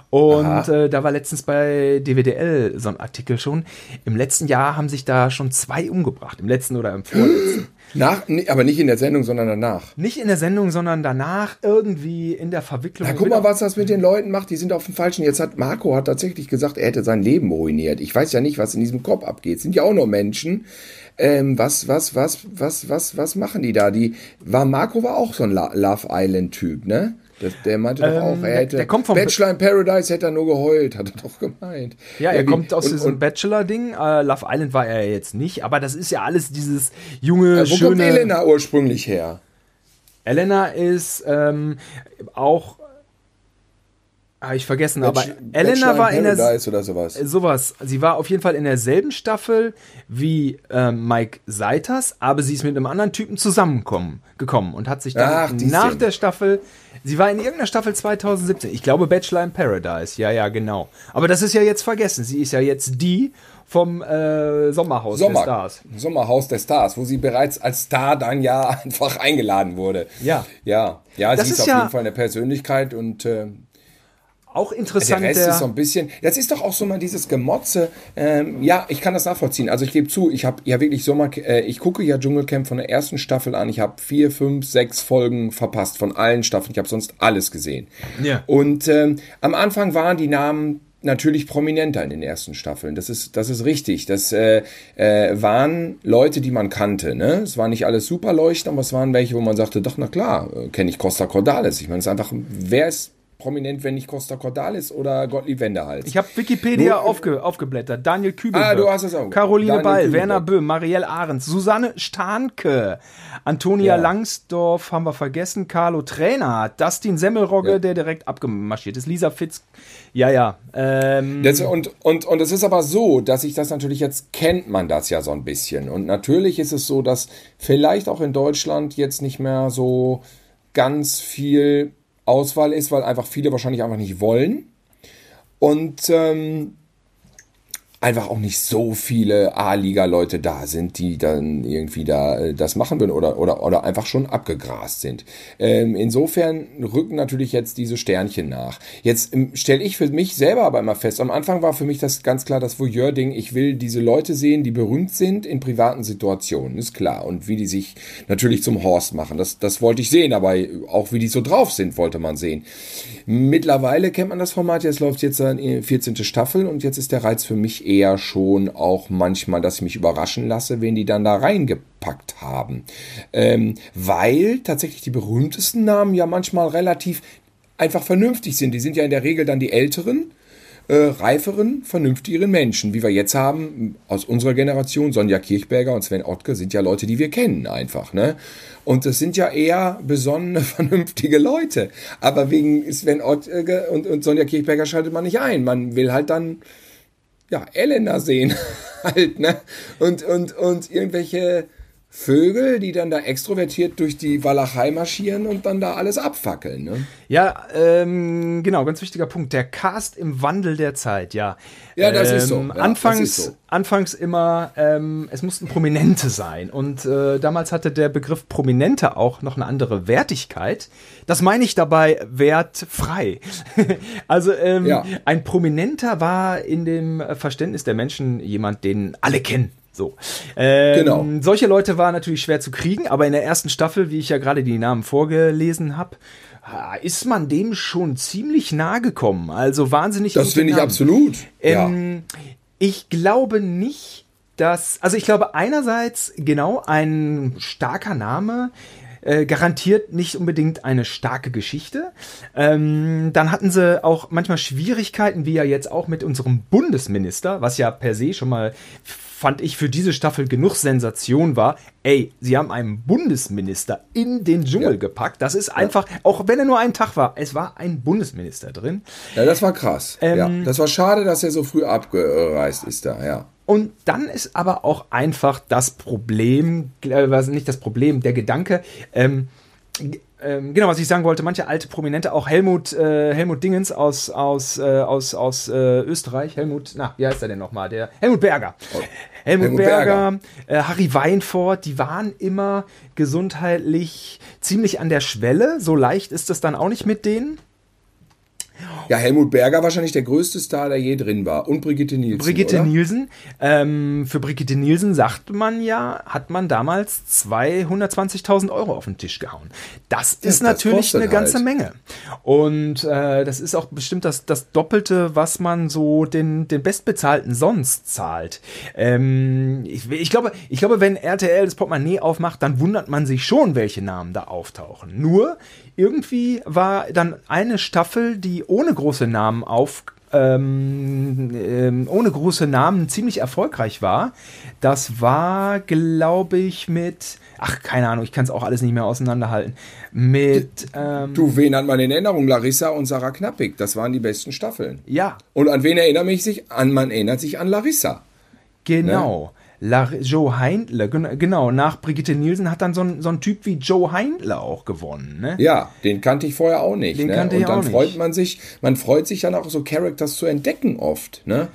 Und äh, da war letztens bei DWDL so ein Artikel schon. Im letzten Jahr haben sich da schon zwei umgebracht. Im letzten oder im vorletzten. Nach, aber nicht in der Sendung, sondern danach. Nicht in der Sendung, sondern danach irgendwie in der Verwicklung. Na, guck mal, was das mit den Leuten macht. Die sind auf dem falschen. Jetzt hat Marco hat tatsächlich gesagt, er hätte sein Leben ruiniert. Ich weiß ja nicht, was in diesem Kopf abgeht. Sind ja auch nur Menschen. Ähm, was, was, was, was, was, was machen die da? Die war Marco war auch so ein Love Island Typ, ne? Das, der meinte ähm, doch auch, er hätte der kommt vom Bachelor in Paradise hätte er nur geheult, hat er doch gemeint. Ja, er ja, kommt aus und, diesem Bachelor-Ding. Uh, Love Island war er jetzt nicht, aber das ist ja alles dieses junge, äh, wo schöne. Wo kommt Elena ursprünglich her? Elena ist ähm, auch habe ich vergessen, Bachelor, aber Elena war in der oder sowas. sowas. Sie war auf jeden Fall in derselben Staffel wie äh, Mike Seiters, aber sie ist mit einem anderen Typen zusammengekommen gekommen und hat sich dann Ach, nach der Staffel, sie war in irgendeiner Staffel 2017, ich glaube Bachelor in Paradise, ja, ja, genau. Aber das ist ja jetzt vergessen. Sie ist ja jetzt die vom äh, Sommerhaus Sommer, der Stars. Sommerhaus der Stars, wo sie bereits als Star dann ja einfach eingeladen wurde. Ja. Ja, ja, das sie ist, ist auf ja jeden Fall eine Persönlichkeit und äh, auch interessant. Der Rest der ist so ein bisschen, das ist doch auch so mal dieses Gemotze. Ähm, ja, ich kann das nachvollziehen. Also ich gebe zu, ich habe ja wirklich Sommer, äh, ich gucke ja Dschungelcamp von der ersten Staffel an. Ich habe vier, fünf, sechs Folgen verpasst von allen Staffeln. Ich habe sonst alles gesehen. Ja. Und ähm, am Anfang waren die Namen natürlich prominenter in den ersten Staffeln. Das ist, das ist richtig. Das äh, äh, waren Leute, die man kannte. Ne? Es waren nicht alles Superleuchten, aber es waren welche, wo man sagte, doch, na klar, äh, kenne ich Costa Cordalis. Ich meine, es ist einfach, wer ist prominent, wenn nicht Costa Cordalis oder Gottlieb Wendehals. Ich habe Wikipedia Nur, aufge, aufgeblättert. Daniel Kübel. Ah, du hast es auch. Caroline Daniel Ball, Kübelberg. Werner Böhm, Marielle Ahrens, Susanne Starnke, Antonia ja. Langsdorf haben wir vergessen, Carlo Trainer, Dustin Semmelrogge, ja. der direkt abgemarschiert ist, Lisa Fitz. Ja, ja. Ähm. Das, und, und, und es ist aber so, dass ich das natürlich jetzt kennt man das ja so ein bisschen. Und natürlich ist es so, dass vielleicht auch in Deutschland jetzt nicht mehr so ganz viel Auswahl ist, weil einfach viele wahrscheinlich einfach nicht wollen. Und ähm, einfach auch nicht so viele A-Liga-Leute da sind, die dann irgendwie da äh, das machen würden oder, oder, oder einfach schon abgegrast sind. Ähm, insofern rücken natürlich jetzt diese Sternchen nach. Jetzt ähm, stelle ich für mich selber aber immer fest, am Anfang war für mich das ganz klar das Voyeur-Ding, ich will diese Leute sehen, die berühmt sind in privaten Situationen, ist klar. Und wie die sich natürlich zum Horst machen, das, das wollte ich sehen, aber auch wie die so drauf sind, wollte man sehen. Mittlerweile kennt man das Format, jetzt läuft jetzt eine 14. Staffel und jetzt ist der Reiz für mich eher schon auch manchmal, dass ich mich überraschen lasse, wen die dann da reingepackt haben. Ähm, weil tatsächlich die berühmtesten Namen ja manchmal relativ einfach vernünftig sind. Die sind ja in der Regel dann die Älteren. Äh, reiferen, vernünftigeren Menschen, wie wir jetzt haben, aus unserer Generation, Sonja Kirchberger und Sven Ottke, sind ja Leute, die wir kennen einfach, ne? Und das sind ja eher besonnene, vernünftige Leute. Aber wegen Sven Ottke und, und Sonja Kirchberger schaltet man nicht ein. Man will halt dann ja, Elena sehen halt, ne? Und, und, und irgendwelche Vögel, die dann da extrovertiert durch die Walachei marschieren und dann da alles abfackeln. Ne? Ja, ähm, genau, ganz wichtiger Punkt. Der Cast im Wandel der Zeit, ja. Ja, das ähm, ist so. Ja, anfangs, ist so. anfangs immer, ähm, es mussten Prominente sein. Und äh, damals hatte der Begriff Prominente auch noch eine andere Wertigkeit. Das meine ich dabei wertfrei. also ähm, ja. ein Prominenter war in dem Verständnis der Menschen jemand, den alle kennen. So. Ähm, genau. Solche Leute waren natürlich schwer zu kriegen, aber in der ersten Staffel, wie ich ja gerade die Namen vorgelesen habe, ist man dem schon ziemlich nahe gekommen. Also wahnsinnig. Das finde ich absolut. Ähm, ja. Ich glaube nicht, dass, also ich glaube einerseits genau ein starker Name äh, garantiert nicht unbedingt eine starke Geschichte. Ähm, dann hatten sie auch manchmal Schwierigkeiten, wie ja jetzt auch mit unserem Bundesminister, was ja per se schon mal fand ich für diese Staffel genug Sensation war. Ey, sie haben einen Bundesminister in den Dschungel ja. gepackt. Das ist einfach, ja. auch wenn er nur einen Tag war, es war ein Bundesminister drin. Ja, das war krass. Ähm, ja. Das war schade, dass er so früh abgereist ist da, ja. Und dann ist aber auch einfach das Problem, äh, nicht das Problem, der Gedanke, ähm, ähm, genau, was ich sagen wollte, manche alte Prominente, auch Helmut, äh, Helmut Dingens aus, aus, äh, aus, aus äh, Österreich, Helmut, na, wie heißt er denn nochmal? Der Helmut Berger. Oh. Helmut, Helmut, Berger, Berger. Äh, Harry Weinfort, die waren immer gesundheitlich ziemlich an der Schwelle. So leicht ist es dann auch nicht mit denen. Ja, Helmut Berger wahrscheinlich der größte Star, der je drin war. Und Brigitte Nielsen. Brigitte oder? Nielsen. Ähm, für Brigitte Nielsen sagt man ja, hat man damals 220.000 Euro auf den Tisch gehauen. Das ja, ist natürlich eine ganze halt. Menge. Und äh, das ist auch bestimmt das, das Doppelte, was man so den, den Bestbezahlten sonst zahlt. Ähm, ich, ich, glaube, ich glaube, wenn RTL das Portemonnaie aufmacht, dann wundert man sich schon, welche Namen da auftauchen. Nur, irgendwie war dann eine Staffel, die ohne große Namen auf ähm, ähm, ohne große Namen ziemlich erfolgreich war. Das war, glaube ich, mit, ach, keine Ahnung, ich kann es auch alles nicht mehr auseinanderhalten. Mit. Ähm, du, wen hat man in Erinnerung? Larissa und Sarah Knappig. Das waren die besten Staffeln. Ja. Und an wen erinnere ich sich? An, man erinnert sich an Larissa. Genau. Ne? La Joe Heindle, genau, nach Brigitte Nielsen hat dann so ein, so ein Typ wie Joe Heindle auch gewonnen. Ne? Ja, den kannte ich vorher auch nicht. Den ne? kannte Und ich dann auch freut nicht. man sich, man freut sich dann auch so Characters zu entdecken oft. Ne?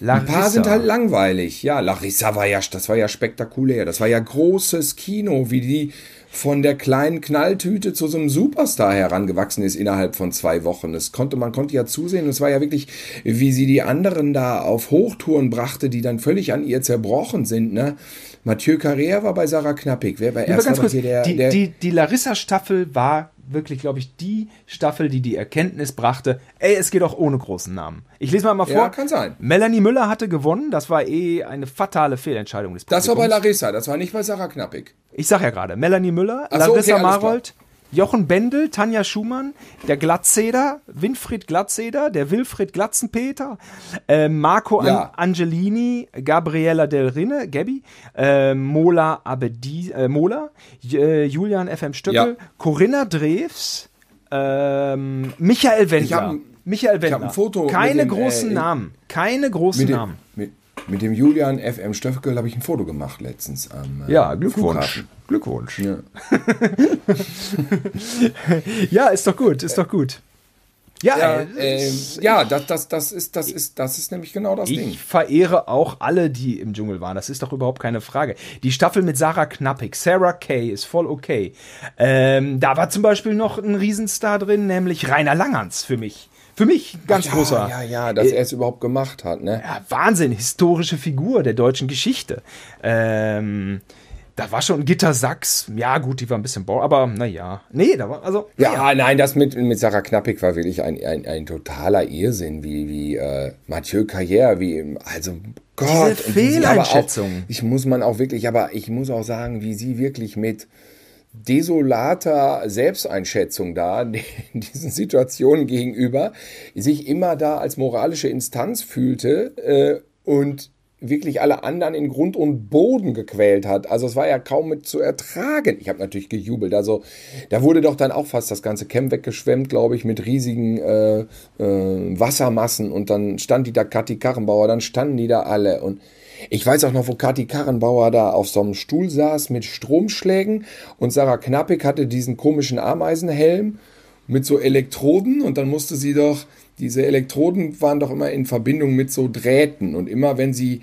Larissa. Ein paar sind halt langweilig. Ja, Larissa war ja, das war ja spektakulär. Das war ja großes Kino, wie die von der kleinen Knalltüte zu so einem Superstar herangewachsen ist innerhalb von zwei Wochen. Das konnte, man konnte ja zusehen. Es war ja wirklich, wie sie die anderen da auf Hochtouren brachte, die dann völlig an ihr zerbrochen sind, ne? Mathieu Carrère war bei Sarah Knappig. Wer war erst ganz kurz, der, die, der die, die Larissa-Staffel war wirklich, glaube ich, die Staffel, die die Erkenntnis brachte, ey, es geht auch ohne großen Namen. Ich lese mal mal vor. Ja, kann sein. Melanie Müller hatte gewonnen. Das war eh eine fatale Fehlentscheidung des Publikums. Das war bei Larissa, das war nicht bei Sarah Knappig. Ich sag ja gerade, Melanie Müller, so, Larissa okay, Marold, Jochen Bendel, Tanja Schumann, der Glatzeder, Winfried Glatzeder, der Wilfried Glatzenpeter, äh, Marco ja. An Angelini, Gabriella Del Rinne, Gabby, äh, Mola Abedi, äh, Mola, äh, Julian FM Stöckel, ja. Corinna Drews, ähm, Michael Wendler. Michael Wendler. ein Foto Keine großen äh, Namen. Keine großen mit Namen. mit, mit, dem Julian FM Stöckel habe ich ein Foto gemacht letztens am äh, Ja, Glückwunsch. Flughafen. Glückwunsch. Ja. ja, ist doch gut, ist doch gut. Ja, ja, äh, ja das, das, das, ist, das, ist, das ist nämlich genau das ich Ding. Ich verehre auch alle, die im Dschungel waren. Das ist doch überhaupt keine Frage. Die Staffel mit Sarah Knappig, Sarah Kay, ist voll okay. Ähm, da war zum Beispiel noch ein Riesenstar drin, nämlich Rainer Langerns für mich. Für mich ganz ja, großer. Ja, ja, dass äh, er es überhaupt gemacht hat, ne? Ja, Wahnsinn, historische Figur der deutschen Geschichte. Ähm, da war schon Gitter Sachs. Ja, gut, die war ein bisschen bau, aber naja. Nee, da war, also. Ja, ja, nein, das mit, mit Sarah Knappig war wirklich ein, ein, ein totaler Irrsinn, wie, wie äh, Mathieu Carrière, wie, also Gott. Diese Fehleinschätzung. ich muss man auch wirklich, aber ich muss auch sagen, wie sie wirklich mit desolater Selbsteinschätzung da diesen Situationen gegenüber sich immer da als moralische Instanz fühlte äh, und wirklich alle anderen in Grund und Boden gequält hat. Also es war ja kaum mit zu ertragen. Ich habe natürlich gejubelt. Also da wurde doch dann auch fast das ganze Camp weggeschwemmt, glaube ich, mit riesigen äh, äh, Wassermassen. Und dann stand die da Kathi Karrenbauer, dann standen die da alle. Und ich weiß auch noch, wo Kathi Karrenbauer da auf so einem Stuhl saß mit Stromschlägen und Sarah Knappig hatte diesen komischen Ameisenhelm mit so Elektroden und dann musste sie doch diese Elektroden waren doch immer in Verbindung mit so Drähten. Und immer wenn sie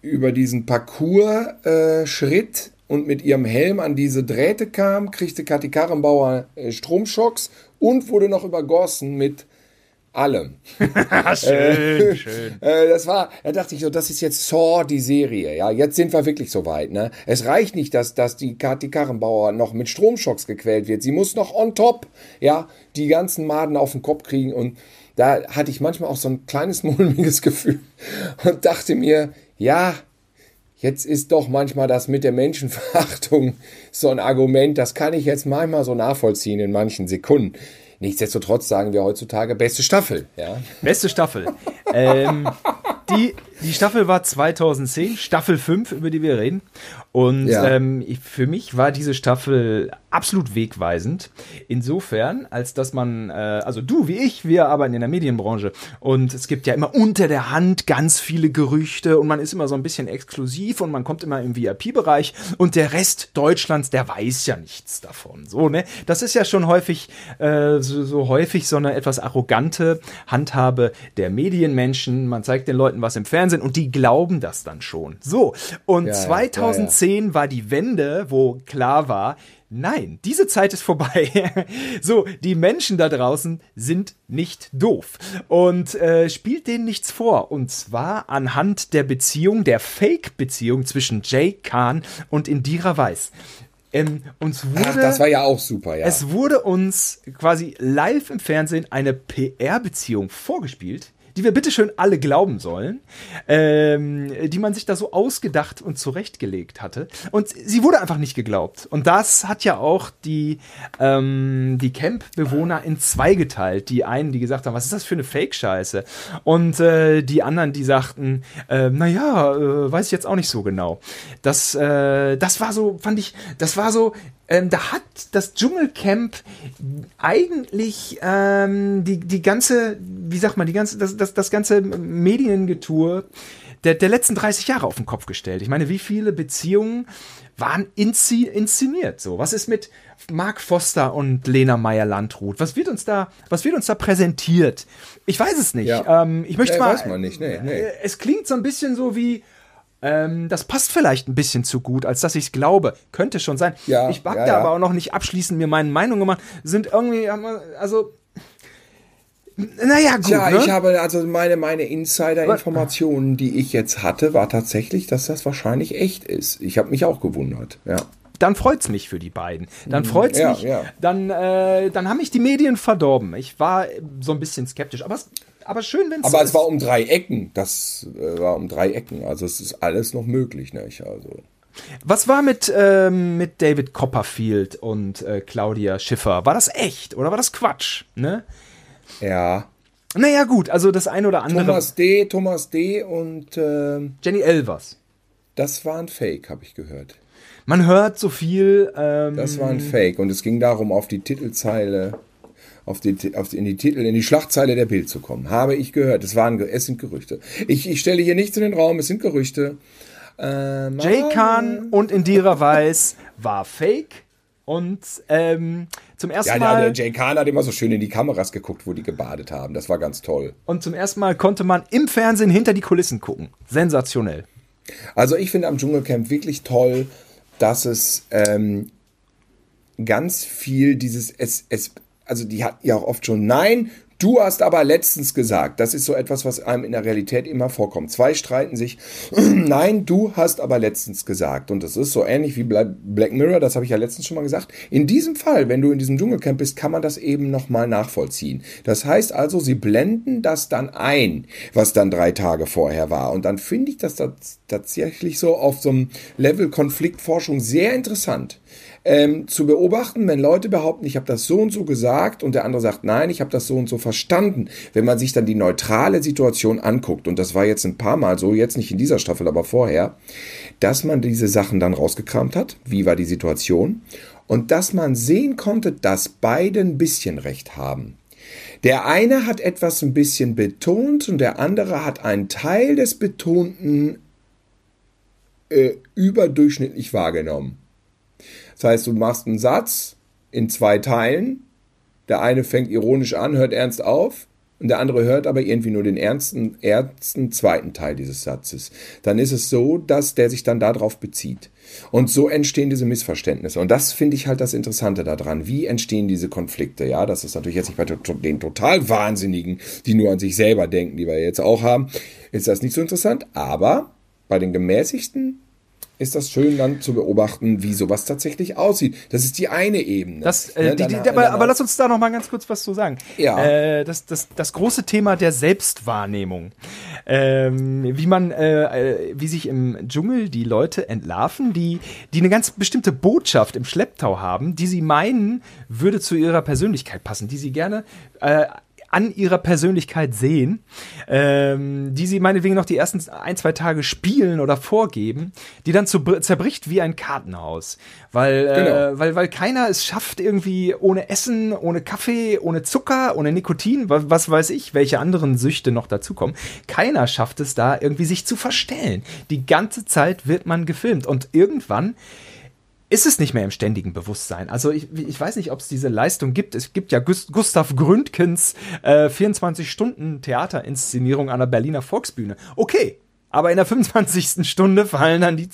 über diesen Parcours äh, schritt und mit ihrem Helm an diese Drähte kam, kriegte Kathi Karrenbauer äh, Stromschocks und wurde noch übergossen mit allem. schön, äh, schön. Äh, das war, da dachte ich so, das ist jetzt Saw, die Serie. Ja, jetzt sind wir wirklich so weit. Ne? Es reicht nicht, dass, dass die Kathi Karrenbauer noch mit Stromschocks gequält wird. Sie muss noch on top, ja, die ganzen Maden auf den Kopf kriegen und da hatte ich manchmal auch so ein kleines mulmiges Gefühl und dachte mir, ja, Jetzt ist doch manchmal das mit der Menschenverachtung so ein Argument, das kann ich jetzt manchmal so nachvollziehen in manchen Sekunden. Nichtsdestotrotz sagen wir heutzutage beste Staffel. Ja? Beste Staffel. ähm, die, die Staffel war 2010, Staffel 5, über die wir reden. Und ja. ähm, für mich war diese Staffel absolut wegweisend. Insofern, als dass man, äh, also du wie ich, wir arbeiten in der Medienbranche und es gibt ja immer unter der Hand ganz viele Gerüchte und man ist immer so ein bisschen exklusiv und man kommt immer im VIP-Bereich und der Rest Deutschlands, der weiß ja nichts davon. So, ne? Das ist ja schon häufig, äh, so, so häufig so eine etwas arrogante Handhabe der Medienmenschen. Man zeigt den Leuten was im Fernsehen und die glauben das dann schon. So, und ja, 2010 2010 ja. war die Wende, wo klar war, Nein, diese Zeit ist vorbei. so, die Menschen da draußen sind nicht doof und äh, spielt denen nichts vor. Und zwar anhand der Beziehung, der Fake-Beziehung zwischen Jay Khan und Indira Weiss. Ähm, uns wurde, Ach, das war ja auch super, ja. Es wurde uns quasi live im Fernsehen eine PR-Beziehung vorgespielt, die wir bitteschön alle glauben sollen, ähm, die man sich da so ausgedacht und zurechtgelegt hatte. Und sie wurde einfach nicht geglaubt. Und das hat ja auch die, ähm, die Camp-Bewohner in zwei geteilt. Die einen, die gesagt haben, was ist das für eine Fake-Scheiße? Und äh, die anderen, die sagten, äh, naja, äh, weiß ich jetzt auch nicht so genau. Das, äh, das war so, fand ich, das war so ähm, da hat das Dschungelcamp eigentlich ähm, die, die ganze, wie sagt man, die ganze, das, das, das ganze Mediengetue der, der letzten 30 Jahre auf den Kopf gestellt. Ich meine, wie viele Beziehungen waren inszeniert? So, was ist mit Mark Foster und Lena Meyer-Landrut? Was wird uns da, was wird uns da präsentiert? Ich weiß es nicht. Ja. Ähm, ich möchte nee, mal. Weiß man nicht. Nee, nee. Es klingt so ein bisschen so wie ähm, das passt vielleicht ein bisschen zu gut, als dass ich es glaube. Könnte schon sein. Ja, ich mag ja, da ja. aber auch noch nicht abschließend mir meine Meinung gemacht. Sind irgendwie, also naja, gut. Ja, ne? ich habe also meine, meine Insider-Informationen, die ich jetzt hatte, war tatsächlich, dass das wahrscheinlich echt ist. Ich habe mich auch gewundert, ja. Dann freut's mich für die beiden. Dann mhm. freut's ja, mich. Ja. Dann, äh, dann haben mich die Medien verdorben. Ich war so ein bisschen skeptisch, aber es aber schön, wenn es. Aber es war um drei Ecken. Das äh, war um drei Ecken. Also es ist alles noch möglich, nicht? Also. Was war mit, ähm, mit David Copperfield und äh, Claudia Schiffer? War das echt oder war das Quatsch? Ne? Ja. Naja, gut, also das eine oder andere. Thomas D., Thomas D. und äh, Jenny Elvers. Das war ein Fake, habe ich gehört. Man hört so viel. Ähm, das war ein Fake und es ging darum, auf die Titelzeile auf die, auf die, in die Titel, in die Schlagzeile der Bild zu kommen. Habe ich gehört. Es, waren, es sind Gerüchte. Ich, ich stelle hier nichts in den Raum, es sind Gerüchte. Ähm, Jay Khan und Indira Weiss war fake. Und ähm, zum ersten ja, Mal. Ja, der Jay Khan hat immer so schön in die Kameras geguckt, wo die gebadet haben. Das war ganz toll. Und zum ersten Mal konnte man im Fernsehen hinter die Kulissen gucken. Sensationell. Also ich finde am Dschungelcamp wirklich toll, dass es ähm, ganz viel dieses, es, es, also die hatten ja auch oft schon Nein, du hast aber letztens gesagt. Das ist so etwas, was einem in der Realität immer vorkommt. Zwei streiten sich, nein, du hast aber letztens gesagt. Und das ist so ähnlich wie Black Mirror, das habe ich ja letztens schon mal gesagt. In diesem Fall, wenn du in diesem Dschungelcamp bist, kann man das eben nochmal nachvollziehen. Das heißt also, sie blenden das dann ein, was dann drei Tage vorher war. Und dann finde ich das tatsächlich so auf so einem Level Konfliktforschung sehr interessant ähm, zu beobachten, wenn Leute behaupten, ich habe das so und so gesagt und der andere sagt, nein, ich habe das so und so verstanden. Wenn man sich dann die neutrale Situation anguckt, und das war jetzt ein paar Mal so, jetzt nicht in dieser Staffel, aber vorher, dass man diese Sachen dann rausgekramt hat, wie war die Situation, und dass man sehen konnte, dass beide ein bisschen recht haben. Der eine hat etwas ein bisschen betont und der andere hat einen Teil des Betonten äh, überdurchschnittlich wahrgenommen. Das heißt, du machst einen Satz in zwei Teilen. Der eine fängt ironisch an, hört ernst auf. Und der andere hört aber irgendwie nur den ernsten, ernsten zweiten Teil dieses Satzes. Dann ist es so, dass der sich dann darauf bezieht. Und so entstehen diese Missverständnisse. Und das finde ich halt das Interessante daran. Wie entstehen diese Konflikte? Ja, das ist natürlich jetzt nicht bei den total Wahnsinnigen, die nur an sich selber denken, die wir jetzt auch haben, ist das nicht so interessant. Aber bei den Gemäßigten ist das schön dann zu beobachten, wie sowas tatsächlich aussieht. Das ist die eine Ebene. Das, äh, ne, die, die, aber, aber, lass uns da noch mal ganz kurz was zu sagen. Ja. Äh, das, das, das große Thema der Selbstwahrnehmung. Ähm, wie man, äh, äh, wie sich im Dschungel die Leute entlarven, die, die eine ganz bestimmte Botschaft im Schlepptau haben, die sie meinen, würde zu ihrer Persönlichkeit passen, die sie gerne äh, an ihrer Persönlichkeit sehen, ähm, die sie meinetwegen noch die ersten ein, zwei Tage spielen oder vorgeben, die dann zu, zerbricht wie ein Kartenhaus. Weil, äh, genau. äh, weil, weil keiner es schafft, irgendwie ohne Essen, ohne Kaffee, ohne Zucker, ohne Nikotin, was, was weiß ich, welche anderen Süchte noch dazukommen. Keiner schafft es da irgendwie sich zu verstellen. Die ganze Zeit wird man gefilmt und irgendwann ist es nicht mehr im ständigen Bewusstsein. Also ich, ich weiß nicht, ob es diese Leistung gibt. Es gibt ja Gustav Gründkens äh, 24-Stunden-Theaterinszenierung an der Berliner Volksbühne. Okay, aber in der 25. Stunde fallen dann die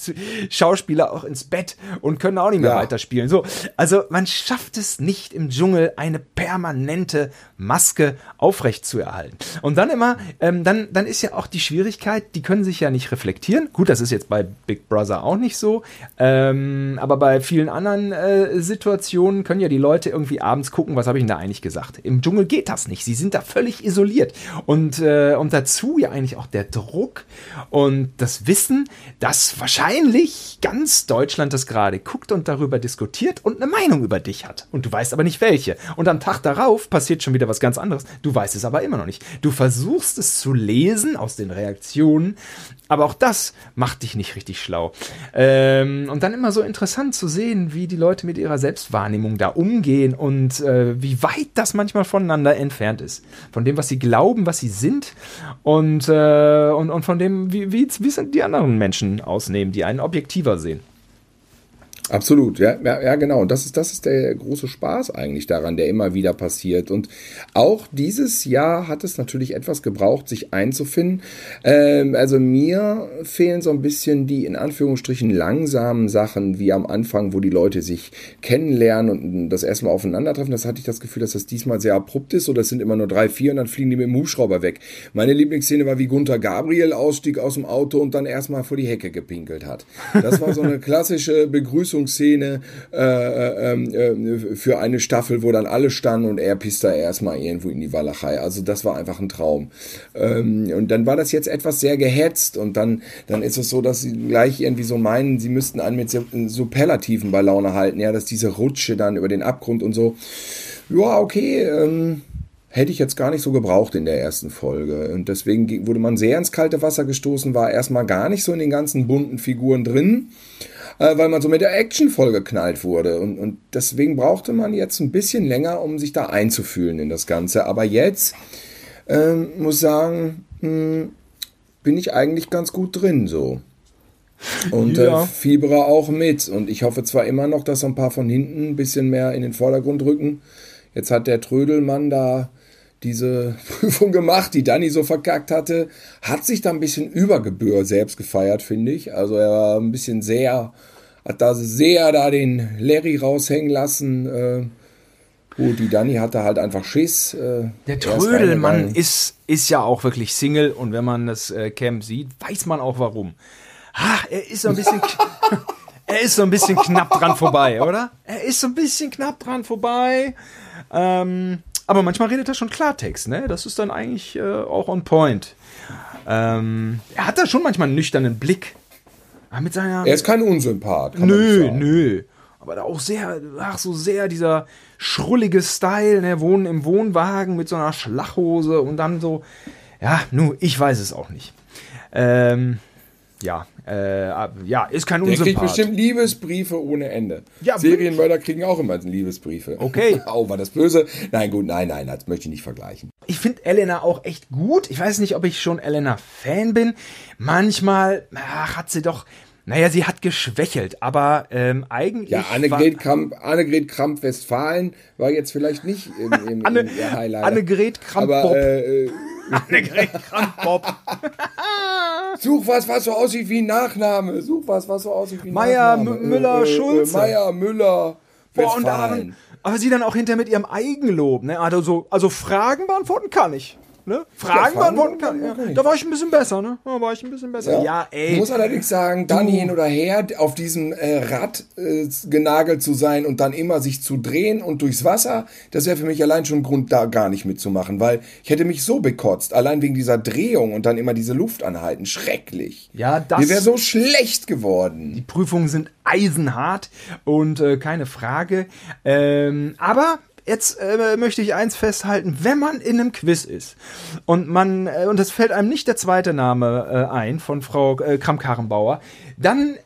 Schauspieler auch ins Bett und können auch nicht mehr ja. weiterspielen. So, also man schafft es nicht im Dschungel eine permanente Maske aufrecht zu erhalten. Und dann immer, ähm, dann, dann ist ja auch die Schwierigkeit, die können sich ja nicht reflektieren. Gut, das ist jetzt bei Big Brother auch nicht so, ähm, aber bei vielen anderen äh, Situationen können ja die Leute irgendwie abends gucken, was habe ich denn da eigentlich gesagt. Im Dschungel geht das nicht. Sie sind da völlig isoliert und äh, und dazu ja eigentlich auch der Druck und das Wissen, dass wahrscheinlich ganz Deutschland das gerade guckt und darüber diskutiert und eine Meinung über dich hat. Und du weißt aber nicht welche. Und am Tag darauf passiert schon wieder was ganz anderes. Du weißt es aber immer noch nicht. Du versuchst es zu lesen aus den Reaktionen, aber auch das macht dich nicht richtig schlau. Ähm, und dann immer so interessant zu sehen, wie die Leute mit ihrer Selbstwahrnehmung da umgehen und äh, wie weit das manchmal voneinander entfernt ist. Von dem, was sie glauben, was sie sind und, äh, und, und von dem, wie, wie, wie sind die anderen Menschen ausnehmen, die einen objektiver sehen. Absolut, ja, ja, ja, genau. Und das ist, das ist der große Spaß eigentlich daran, der immer wieder passiert. Und auch dieses Jahr hat es natürlich etwas gebraucht, sich einzufinden. Ähm, also mir fehlen so ein bisschen die in Anführungsstrichen langsamen Sachen, wie am Anfang, wo die Leute sich kennenlernen und das erstmal aufeinandertreffen. Das hatte ich das Gefühl, dass das diesmal sehr abrupt ist. Oder es sind immer nur drei, vier und dann fliegen die mit dem Hubschrauber weg. Meine Lieblingsszene war, wie Gunther Gabriel ausstieg aus dem Auto und dann erstmal vor die Hecke gepinkelt hat. Das war so eine klassische Begrüßung Begrüßungsszene äh, äh, ähm, äh, für eine Staffel, wo dann alle standen und er pisst da erstmal irgendwo in die Walachei. Also das war einfach ein Traum. Ähm, und dann war das jetzt etwas sehr gehetzt und dann, dann ist es so, dass sie gleich irgendwie so meinen, sie müssten einen mit Superlativen bei Laune halten, ja, dass diese Rutsche dann über den Abgrund und so. Ja, okay, ähm, hätte ich jetzt gar nicht so gebraucht in der ersten Folge. Und deswegen wurde man sehr ins kalte Wasser gestoßen, war erstmal gar nicht so in den ganzen bunten Figuren drin äh, weil man so mit der Action vollgeknallt wurde. Und, und deswegen brauchte man jetzt ein bisschen länger, um sich da einzufühlen in das Ganze. Aber jetzt ähm, muss sagen, mh, hm, bin ich eigentlich ganz gut drin so. Und äh, ja. äh, fiebere auch mit. Und ich hoffe zwar immer noch, dass so ein paar von hinten ein bisschen mehr in den Vordergrund rücken. Jetzt hat der Trödelmann da diese Prüfung gemacht, die Danny so verkackt hatte, hat sich da ein bisschen über Gebühr selbst gefeiert, finde ich. Also er war ein bisschen sehr hat da sehr da den Larry raushängen lassen. Äh, gut, die Dani hatte halt einfach Schiss. Äh, der Trödelmann ist, ist ja auch wirklich Single und wenn man das äh, Camp sieht, weiß man auch warum. Ha, er ist so ein bisschen. er ist so ein bisschen knapp dran vorbei, oder? Er ist so ein bisschen knapp dran vorbei. Ähm, aber manchmal redet er schon Klartext, ne? Das ist dann eigentlich äh, auch on point. Ähm, er hat da schon manchmal einen nüchternen Blick. Ah, mit seiner. Er ist kein Unsympath. Nö, nö. Aber da auch sehr, ach, so sehr dieser schrullige Style, ne, wohnen im Wohnwagen mit so einer Schlachhose und dann so, ja, nu, ich weiß es auch nicht. Ähm, ja, äh, ja, ist kein Unsympath. Der kriegt bestimmt Liebesbriefe ohne Ende. Ja, Serienmörder kriegen auch immer Liebesbriefe. Okay. oh, war das böse? Nein, gut, nein, nein, das möchte ich nicht vergleichen. Ich finde Elena auch echt gut. Ich weiß nicht, ob ich schon Elena-Fan bin. Manchmal ach, hat sie doch, naja, sie hat geschwächelt, aber ähm, eigentlich. Ja, Annegret Kramp, Annegret Kramp Westfalen war jetzt vielleicht nicht im, im, Anne, im Highlight. Annegret Kramp Bob. Äh, äh, Annegret Bob. Such was, was so aussieht wie ein Nachname. Such was, was so aussieht wie ein Meier, Nachname. Müller, äh, äh, Schulze. Meier, Müller. Boah, und daran, aber sie dann auch hinter mit ihrem Eigenlob, ne? Also, so, also Fragen beantworten kann ich. Ne? Fragen Ja, beantworten kann. Ja, ich. da war ich ein bisschen besser, ne? Da war ich ein bisschen besser. Ja, Ich ey. muss allerdings sagen, dann hin oder her auf diesem äh, Rad äh, genagelt zu sein und dann immer sich zu drehen und durchs Wasser, das wäre für mich allein schon ein Grund, da gar nicht mitzumachen, weil ich hätte mich so bekotzt, allein wegen dieser Drehung und dann immer diese Luft anhalten. Schrecklich. Ja, das- Mir wäre so schlecht geworden. Die Prüfungen sind eisenhart und äh, keine Frage. Ähm, aber jetzt äh, möchte ich eins festhalten, wenn man in einem Quiz ist und man, äh, und es fällt einem nicht der zweite Name äh, ein von Frau äh, Kramp-Karrenbauer, dann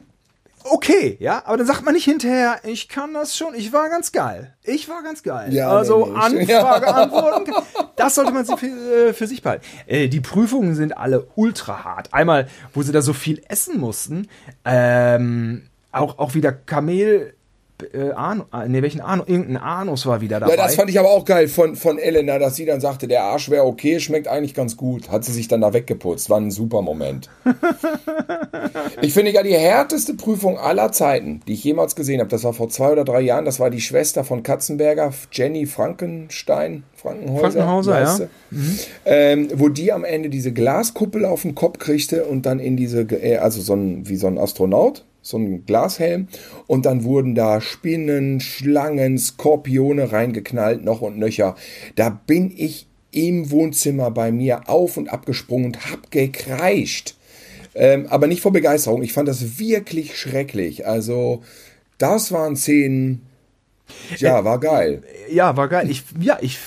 okay, ja, aber dann sagt man nicht hinterher, ich kann das schon, ich war ganz geil. Ich war ganz geil. Ja, also. Anfrage, Antworten, das sollte man sich für, äh, für sich behalten. Äh, die Prüfungen sind alle ultra hart. Einmal, wo sie da so viel essen mussten, ähm, auch, auch wieder Kamel, äh, Anu, äh, nee, welchen Anu, irgendein Anus war wieder dabei. Ja, das fand ich aber auch geil von, von Elena, dass sie dann sagte, der Arsch wäre okay, schmeckt eigentlich ganz gut. Hat sie sich dann da weggeputzt. War ein super Moment. ich finde ja die härteste Prüfung aller Zeiten, die ich jemals gesehen habe, das war vor zwei oder drei Jahren, das war die Schwester von Katzenberger, Jenny Frankenstein, Frankenhäuser. Frankenhauser, weißt ja. du? Ähm, wo die am Ende diese Glaskuppel auf den Kopf kriegte und dann in diese, äh, also so ein, wie so ein Astronaut, so ein Glashelm und dann wurden da Spinnen, Schlangen, Skorpione reingeknallt, noch und nöcher. Da bin ich im Wohnzimmer bei mir auf und abgesprungen und hab gekreischt. Ähm, aber nicht vor Begeisterung. Ich fand das wirklich schrecklich. Also, das waren Szenen. Ja, war geil. Ja, war geil. Ich, ja, ich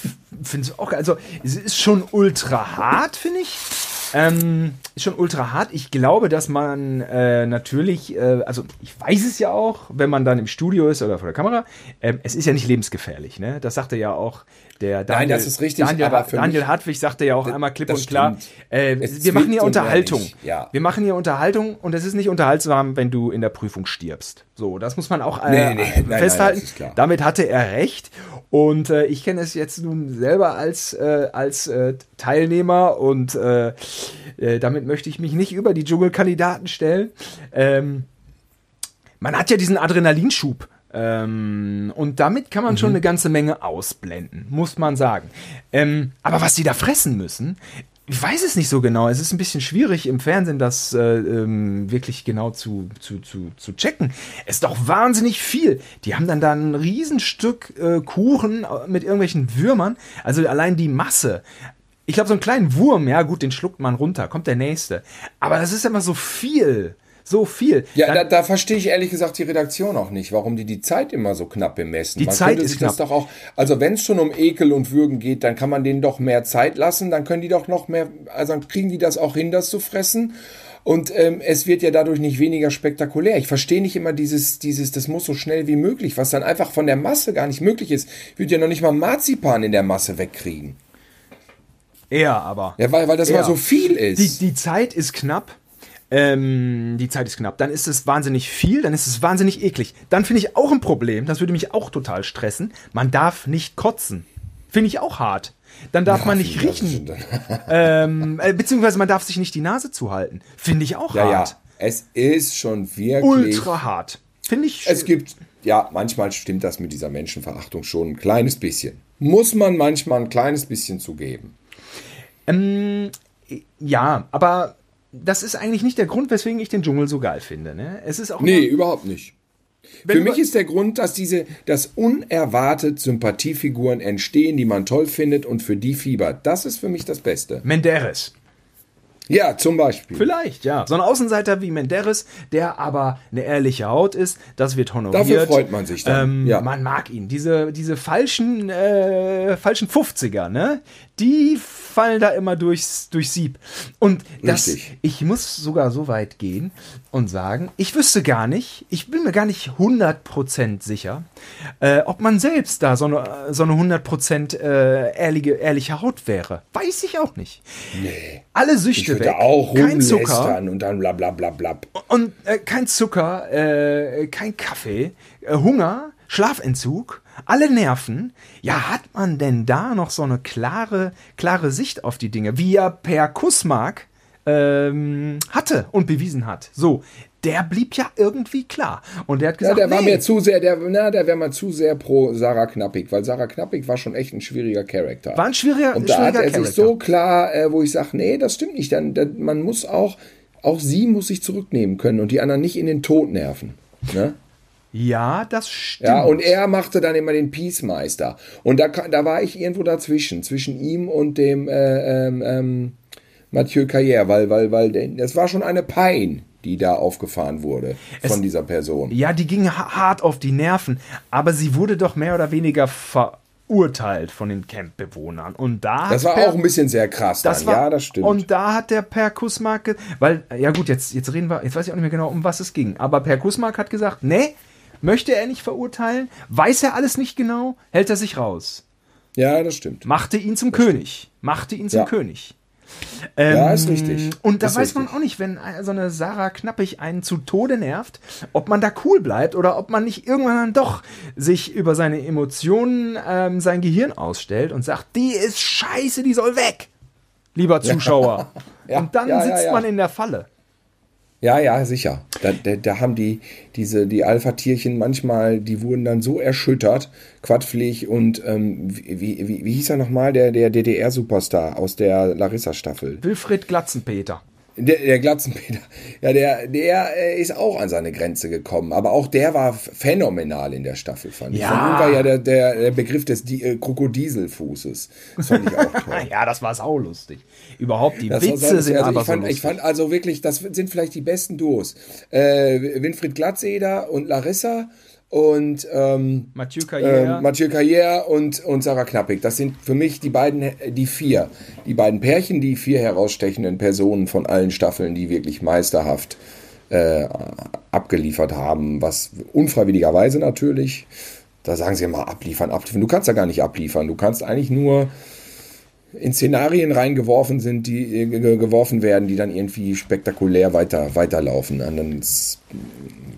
finde es auch geil. Also, es ist schon ultra hart, finde ich. Ähm, ist schon ultra hart. Ich glaube, dass man äh, natürlich, äh, also ich weiß es ja auch, wenn man dann im Studio ist oder vor der Kamera, ähm, es ist ja nicht lebensgefährlich, ne? Das sagte ja auch der Daniel. das ist richtig, Daniel, Daniel Hartwig sagte ja auch einmal klipp und klar, äh, wir machen hier Unterhaltung. ja. Wir machen hier Unterhaltung und es ist nicht unterhaltsam, wenn du in der Prüfung stirbst. So, das muss man auch äh, Nee, nee, nein, nein, festhalten. klar. Damit hatte er recht. Und äh, ich kenne es jetzt nun selber als, äh, als äh, Teilnehmer und äh, äh, damit möchte ich mich nicht über die Dschungelkandidaten stellen. Ähm, man hat ja diesen Adrenalinschub. Ähm, und damit kann man Mhm. schon eine ganze Menge ausblenden, muss man sagen. Ähm, aber was die da fressen müssen, ich weiß es nicht so genau. Es ist ein bisschen schwierig im Fernsehen, das äh, ähm, wirklich genau zu, zu, zu, zu checken. Es ist doch wahnsinnig viel. Die haben dann da ein Riesenstück äh, Kuchen mit irgendwelchen Würmern. Also allein die Masse. Ich glaube, so einen kleinen Wurm, ja gut, den schluckt man runter, kommt der nächste. Aber das ist immer so viel. So viel. Ja, Dann- da, da verstehe ich ehrlich gesagt die Redaktion auch nicht, warum die die Zeit immer so knapp bemessen. Die man Zeit könnte ist sich das knapp. doch auch, also wenn es schon um Ekel und Würgen geht, dann kann man denen doch mehr Zeit lassen, dann können die doch noch mehr, also dann kriegen die das auch hin, das zu fressen. Und ähm, es wird ja dadurch nicht weniger spektakulär. Ich verstehe nicht immer dieses, dieses, das muss so schnell wie möglich, was dann einfach von der Masse gar nicht möglich ist. Ich würde ja noch nicht mal Marzipan in der Masse wegkriegen. eher aber. Ja, weil, weil das Ja. mal so viel ist. Die, die Zeit ist knapp. Ähm, die Zeit ist knapp. Dann ist es wahnsinnig viel, dann ist es wahnsinnig eklig. Dann finde ich auch ein Problem, das würde mich auch total stressen. Man darf nicht kotzen. Finde ich auch hart. Dann darf man nicht riechen. Ähm, äh, beziehungsweise man darf sich nicht die Nase zuhalten. Finde ich auch Ja, ja, hart. es ist schon wirklich. Ultra hart. Finde ich. Es gibt, ja, manchmal stimmt das mit dieser Menschenverachtung schon ein kleines bisschen. Muss man manchmal ein kleines bisschen zugeben. Ähm, ja, aber das ist eigentlich nicht der Grund, weswegen ich den Dschungel so geil finde. Ne? Es ist auch Nee, überhaupt nicht. Für mich ist der Grund, dass diese, dass unerwartet Sympathiefiguren entstehen, die man toll findet und für die fiebert. Das ist für mich das Beste. Menderes. Ja, zum Beispiel. Vielleicht, ja. So ein Außenseiter wie Menderes, der aber eine ehrliche Haut ist, das wird honoriert. Dafür freut man sich dann, Ähm, ja. Man mag ihn. Diese, diese falschen, äh, falschen 50er, ne? Die fallen da immer durchs, durchs Sieb. Und das, Richtig. ich muss sogar so weit gehen und sagen, ich wüsste gar nicht, ich bin mir gar nicht 100% sicher, äh, ob man selbst da so eine, so eine 100% äh, ehrliche, ehrliche Haut wäre. Weiß ich auch nicht. Nee. Alle Süchte Ich würde weg. auch kein Zucker und dann bla bla bla bla. und äh, kein Zucker, äh, kein Kaffee, äh, Hunger, Schlafentzug, alle Nerven. Ja, hat man denn da noch so eine klare, klare Sicht auf die Dinge, wie er per Kussmark ähm, hatte und bewiesen hat. So, der blieb ja irgendwie klar. Und der hat gesagt, ja, der war nee. mir zu sehr, der, na, der wäre mal zu sehr pro Sarah Knappig, weil Sarah Knappig war schon echt ein schwieriger Charakter. War ein schwieriger, Und da hat schwieriger er Charakter. sich so klar, äh, wo ich sage, nee, das stimmt nicht. Dann, dann, man muss auch, auch sie muss sich zurücknehmen können und die anderen nicht in den Tod nerven. Ne? Ja, das stimmt. Ja, und er machte dann immer den Peacemeister. Und da, da war ich irgendwo dazwischen, zwischen ihm und dem äh, ähm, ähm, Mathieu Carrière, weil, weil, weil das war schon eine Pein, die da aufgefahren wurde von dieser Person. Ja, die ging ha- hart auf die Nerven, aber sie wurde doch mehr oder weniger verurteilt von den Campbewohnern. Und da Das war Per- auch ein bisschen sehr krass das dann. war, ja, das stimmt. Und da hat der Per Kusmark, ge- weil, ja gut, jetzt, jetzt reden wir, jetzt weiß ich auch nicht mehr genau, um was es ging. Aber Per Kusmark hat gesagt, nee, möchte er nicht verurteilen, weiß er alles nicht genau, hält er sich raus. ja, das stimmt. Machte ihn zum König. Machte ihn zum Ja. König. ja, ist richtig. Und da ist weiß man richtig. auch nicht, wenn so eine Sarah Knappig einen zu Tode nervt, ob man da cool bleibt oder ob man nicht irgendwann dann doch sich über seine Emotionen ähm, sein Gehirn ausstellt und sagt, die ist scheiße, die soll weg, lieber Zuschauer. Ja, und dann ja, ja, sitzt ja. man in der Falle. Ja, ja, sicher. Da, da, da haben die, diese, die Alpha-Tierchen manchmal, die wurden dann so erschüttert, Quadflieg und, ähm, wie, wie, wie, wie hieß er nochmal, der, der DDR-Superstar aus der Larissa-Staffel? Wilfried Glatzenpeter. Der, der Glatzenpeter. Ja, der, der äh, ist auch an seine Grenze gekommen. Aber auch der war phänomenal in der Staffel, fand ich. Ja. Von ihm war ja der, der, der Begriff des Di äh, Krokodieselfußes. Das fand ich auch toll. Ja, das war saulustig. Überhaupt, die Das Witze sonst- sind also einfach ich, fand, so ich fand also wirklich, das sind vielleicht die besten Duos. Äh, Winfried Glatzeder und Larissa und ähm, Mathieu äh, Carrière. Mathieu Carrière und, und Sarah Knappig. Das sind für mich die beiden, äh, die vier. Die beiden Pärchen, die vier herausstechenden Personen von allen Staffeln, die wirklich meisterhaft äh, abgeliefert haben. Was unfreiwilligerweise natürlich. Da sagen sie immer abliefern, abliefern. Du kannst ja gar nicht abliefern. Du kannst eigentlich nur in Szenarien reingeworfen sind, die äh, ge- geworfen werden, die dann irgendwie spektakulär weiter weiterlaufen. Und dann,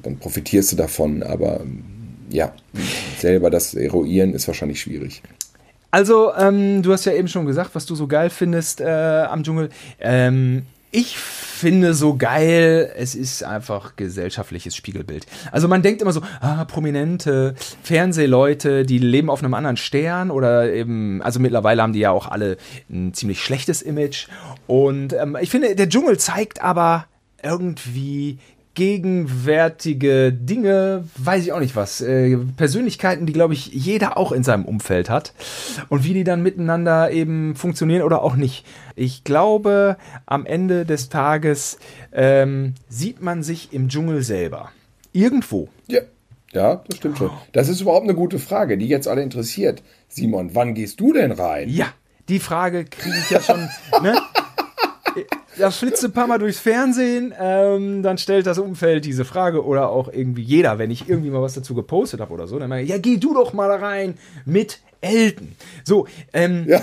dann profitierst du davon, aber ähm, ja, selber das eruieren ist wahrscheinlich schwierig. Also, ähm, du hast ja eben schon gesagt, was du so geil findest äh, am Dschungel. Ähm, ich finde so geil, es ist einfach gesellschaftliches Spiegelbild. Also man denkt immer so, ah, prominente Fernsehleute, die leben auf einem anderen Stern oder eben, also mittlerweile haben die ja auch alle ein ziemlich schlechtes Image. Und ähm, ich finde, der Dschungel zeigt aber irgendwie gegenwärtige Dinge, weiß ich auch nicht was, äh, Persönlichkeiten, die, glaube ich, jeder auch in seinem Umfeld hat und wie die dann miteinander eben funktionieren oder auch nicht. Ich glaube, am Ende des Tages ähm, sieht man sich im Dschungel selber. Irgendwo. Ja. Ja, das stimmt schon. Das ist überhaupt eine gute Frage, die jetzt alle interessiert. Simon, wann gehst du denn rein? Ja, die Frage kriege ich ja schon. ne? Das flitzt ein paar Mal durchs Fernsehen, ähm, dann stellt das Umfeld diese Frage oder auch irgendwie jeder, wenn ich irgendwie mal was dazu gepostet habe oder so, dann meine ich, ja, geh du doch mal rein mit Elton. So, ähm,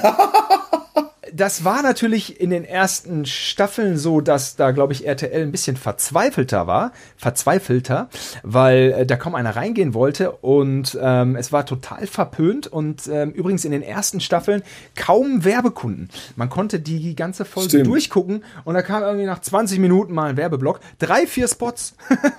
das war natürlich in den ersten Staffeln so, dass da, glaube ich, RTL ein bisschen verzweifelter war, verzweifelter, weil äh, da kaum einer reingehen wollte und ähm, es war total verpönt und ähm, übrigens in den ersten Staffeln kaum Werbekunden. Man konnte die ganze Folge Stimmt. durchgucken und da kam irgendwie nach 20 Minuten mal ein Werbeblock, drei, vier Spots.